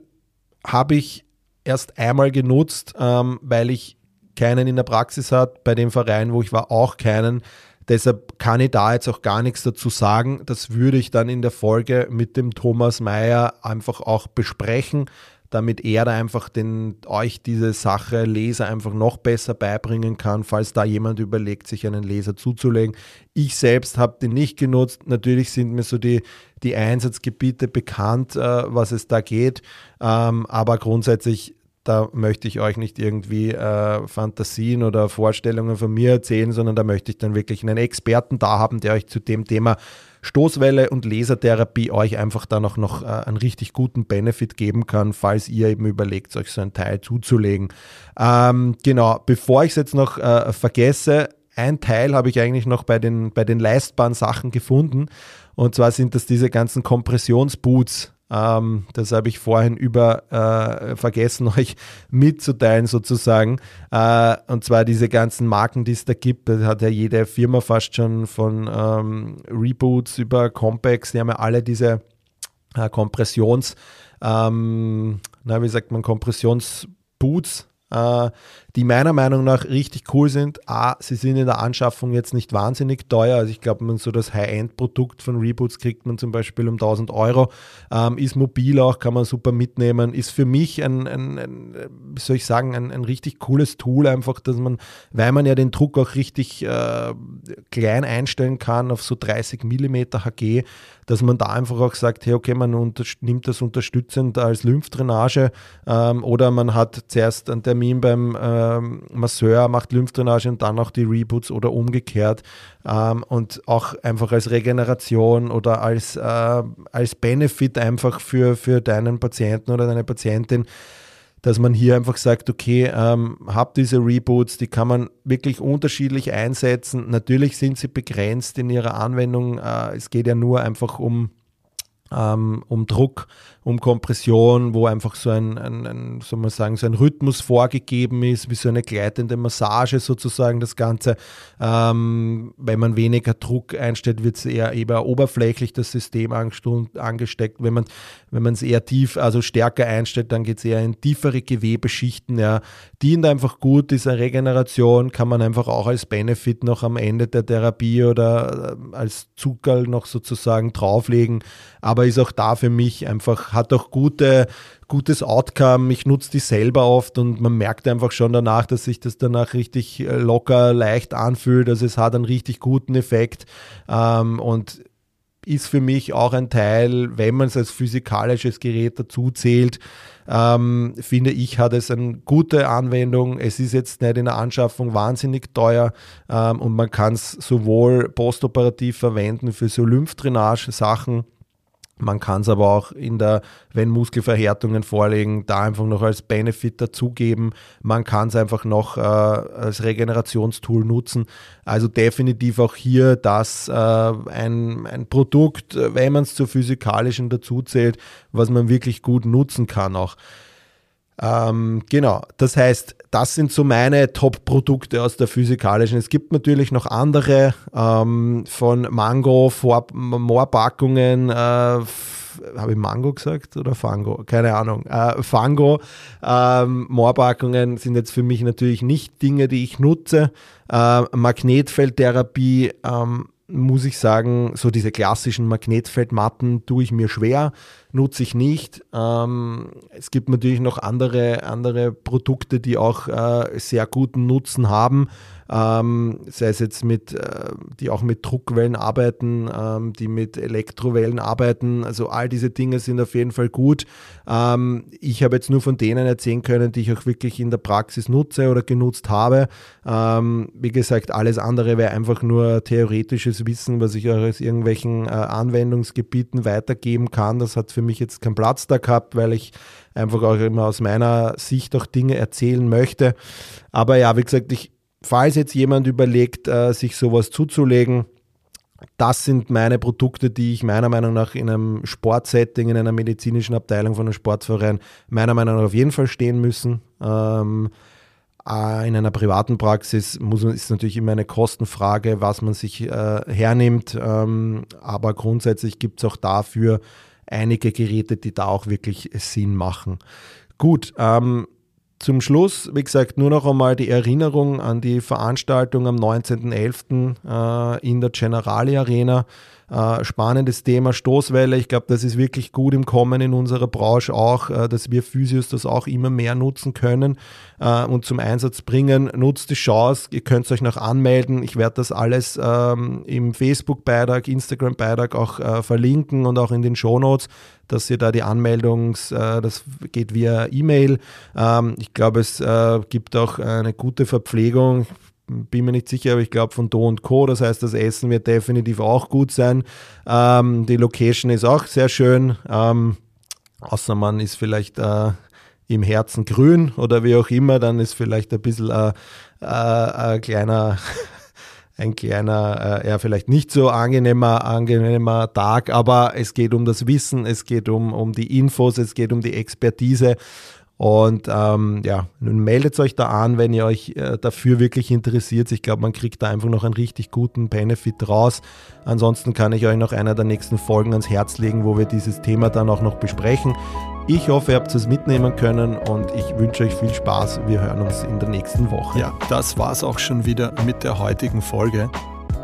habe ich erst einmal genutzt, ähm, weil ich keinen in der Praxis hatte, bei dem Verein, wo ich war, auch keinen. Deshalb kann ich da jetzt auch gar nichts dazu sagen. Das würde ich dann in der Folge mit dem Thomas Mayer einfach auch besprechen, damit er da einfach den, euch diese Sache Leser einfach noch besser beibringen kann, falls da jemand überlegt, sich einen Leser zuzulegen. Ich selbst habe den nicht genutzt. Natürlich sind mir so die, die Einsatzgebiete bekannt, äh, was es da geht. Ähm, aber grundsätzlich da möchte ich euch nicht irgendwie äh, Fantasien oder Vorstellungen von mir erzählen, sondern da möchte ich dann wirklich einen Experten da haben, der euch zu dem Thema Stoßwelle und Lasertherapie euch einfach dann auch noch äh, einen richtig guten Benefit geben kann, falls ihr eben überlegt, euch so ein Teil zuzulegen. Ähm, genau, bevor ich es jetzt noch äh, vergesse, ein Teil habe ich eigentlich noch bei den, bei den leistbaren Sachen gefunden. Und zwar sind das diese ganzen Kompressionsboots, ähm, das habe ich vorhin über äh, vergessen, euch mitzuteilen sozusagen. Äh, und zwar diese ganzen Marken, die es da gibt. Das hat ja jede Firma fast schon von ähm, Reboots über Compex. Die haben ja alle diese äh, Kompressions, ähm, na, wie sagt man, Kompressionsboots äh, die meiner Meinung nach richtig cool sind. A, sie sind in der Anschaffung jetzt nicht wahnsinnig teuer. Also ich glaube, man so das High-End-Produkt von Reboots kriegt man zum Beispiel um 1000 Euro. Ähm, ist mobil auch, kann man super mitnehmen. Ist für mich ein, ein, ein wie soll ich sagen, ein, ein, richtig cooles Tool einfach, dass man, weil man ja den Druck auch richtig äh, klein einstellen kann auf so 30 mm HG, dass man da einfach auch sagt, hey, okay, man nimmt das unterstützend als Lymphdrainage ähm, oder man hat zuerst einen Termin beim äh, ähm, Masseur macht Lymphdrainage und dann auch die Reboots oder umgekehrt. Ähm, und auch einfach als Regeneration oder als, äh, als Benefit einfach für, für deinen Patienten oder deine Patientin dass man hier einfach sagt, okay, ähm, habt diese Reboots, die kann man wirklich unterschiedlich einsetzen. Natürlich sind sie begrenzt in ihrer Anwendung. Äh, es geht ja nur einfach um ähm, um Druck, um Kompression, wo einfach so ein, ein, ein, soll man sagen, so ein Rhythmus vorgegeben ist, wie so eine gleitende Massage sozusagen das Ganze. Ähm, wenn man weniger Druck einstellt, wird es eher, eher oberflächlich das System angesteckt. Wenn man wenn es eher tief, also stärker einstellt, dann geht es eher in tiefere Gewebeschichten. Ja. Dient einfach gut, diese Regeneration kann man einfach auch als Benefit noch am Ende der Therapie oder äh, als Zuckerl noch sozusagen drauflegen. Aber ist auch da für mich einfach, hat auch gute, gutes Outcome. Ich nutze die selber oft und man merkt einfach schon danach, dass sich das danach richtig äh, locker, leicht anfühlt. Also es hat einen richtig guten Effekt. Ähm, und ist für mich auch ein Teil, wenn man es als physikalisches Gerät dazu zählt, ähm, finde ich, hat es eine gute Anwendung. Es ist jetzt nicht in der Anschaffung wahnsinnig teuer ähm, und man kann es sowohl postoperativ verwenden für so Lymphdrainage-Sachen, man kann es aber auch in der, wenn Muskelverhärtungen vorliegen, da einfach noch als Benefit dazugeben. Man kann es einfach noch äh, als Regenerationstool nutzen. Also definitiv auch hier das äh, ein, ein Produkt, wenn man es zur physikalischen dazu zählt, was man wirklich gut nutzen kann auch. Ähm, genau, das heißt, das sind so meine Top-Produkte aus der physikalischen. Es gibt natürlich noch andere ähm, von Mango, Moorpackungen, äh, habe ich Mango gesagt oder Fango? Keine Ahnung. Äh, Fango, ähm, Moorpackungen sind jetzt für mich natürlich nicht Dinge, die ich nutze. Äh, Magnetfeldtherapie, ähm, muss ich sagen, so diese klassischen Magnetfeldmatten tue ich mir schwer, nutze ich nicht. Ähm, es gibt natürlich noch andere, andere Produkte, die auch äh, sehr guten Nutzen haben ähm, sei es jetzt mit, äh, die auch mit Druckwellen arbeiten, ähm, die mit Elektrowellen arbeiten. Also all diese Dinge sind auf jeden Fall gut. Ähm, ich habe jetzt nur von denen erzählen können, die ich auch wirklich in der Praxis nutze oder genutzt habe. Ähm, wie gesagt, alles andere wäre einfach nur theoretisches Wissen, was ich auch aus irgendwelchen äh, Anwendungsgebieten weitergeben kann. Das hat für mich jetzt keinen Platz da gehabt, weil ich einfach auch immer aus meiner Sicht auch Dinge erzählen möchte. Aber ja, wie gesagt, ich falls jetzt jemand überlegt, äh, sich sowas zuzulegen, das sind meine Produkte, die ich meiner Meinung nach in einem Sportsetting, in einer medizinischen Abteilung von einem Sportverein meiner Meinung nach auf jeden Fall stehen müssen. Ähm, äh, in einer privaten Praxis muss ist natürlich immer eine Kostenfrage, was man sich äh, hernimmt. Ähm, aber grundsätzlich gibt es auch dafür einige Geräte, die da auch wirklich Sinn machen. Gut, ähm, zum Schluss, wie gesagt, nur noch einmal die Erinnerung an die Veranstaltung am 19.11. Äh, in der Generali Arena. Äh, spannendes Thema, Stoßwelle. Ich glaube, das ist wirklich gut im Kommen in unserer Branche auch, äh, dass wir Physios das auch immer mehr nutzen können äh, und zum Einsatz bringen. Nutzt die Chance, ihr könnt euch noch anmelden. Ich werde das alles ähm, im Facebook-Beitrag, Instagram-Beitrag auch äh, verlinken und auch in den Shownotes dass ihr da die Anmeldungs, äh, das geht via E-Mail. Ähm, ich glaube, es äh, gibt auch eine gute Verpflegung bin mir nicht sicher, aber ich glaube von Do und Co. Das heißt, das Essen wird definitiv auch gut sein. Ähm, die Location ist auch sehr schön. Ähm, außer man ist vielleicht äh, im Herzen grün oder wie auch immer, dann ist vielleicht ein bisschen äh, äh, ein kleiner ein kleiner, äh, ja, vielleicht nicht so angenehmer, angenehmer Tag, aber es geht um das Wissen, es geht um, um die Infos, es geht um die Expertise und ähm, ja, nun meldet euch da an, wenn ihr euch äh, dafür wirklich interessiert. Ich glaube, man kriegt da einfach noch einen richtig guten Benefit raus. Ansonsten kann ich euch noch einer der nächsten Folgen ans Herz legen, wo wir dieses Thema dann auch noch besprechen. Ich hoffe, ihr habt es mitnehmen können und ich wünsche euch viel Spaß. Wir hören uns in der nächsten Woche. Ja, das war es auch schon wieder mit der heutigen Folge.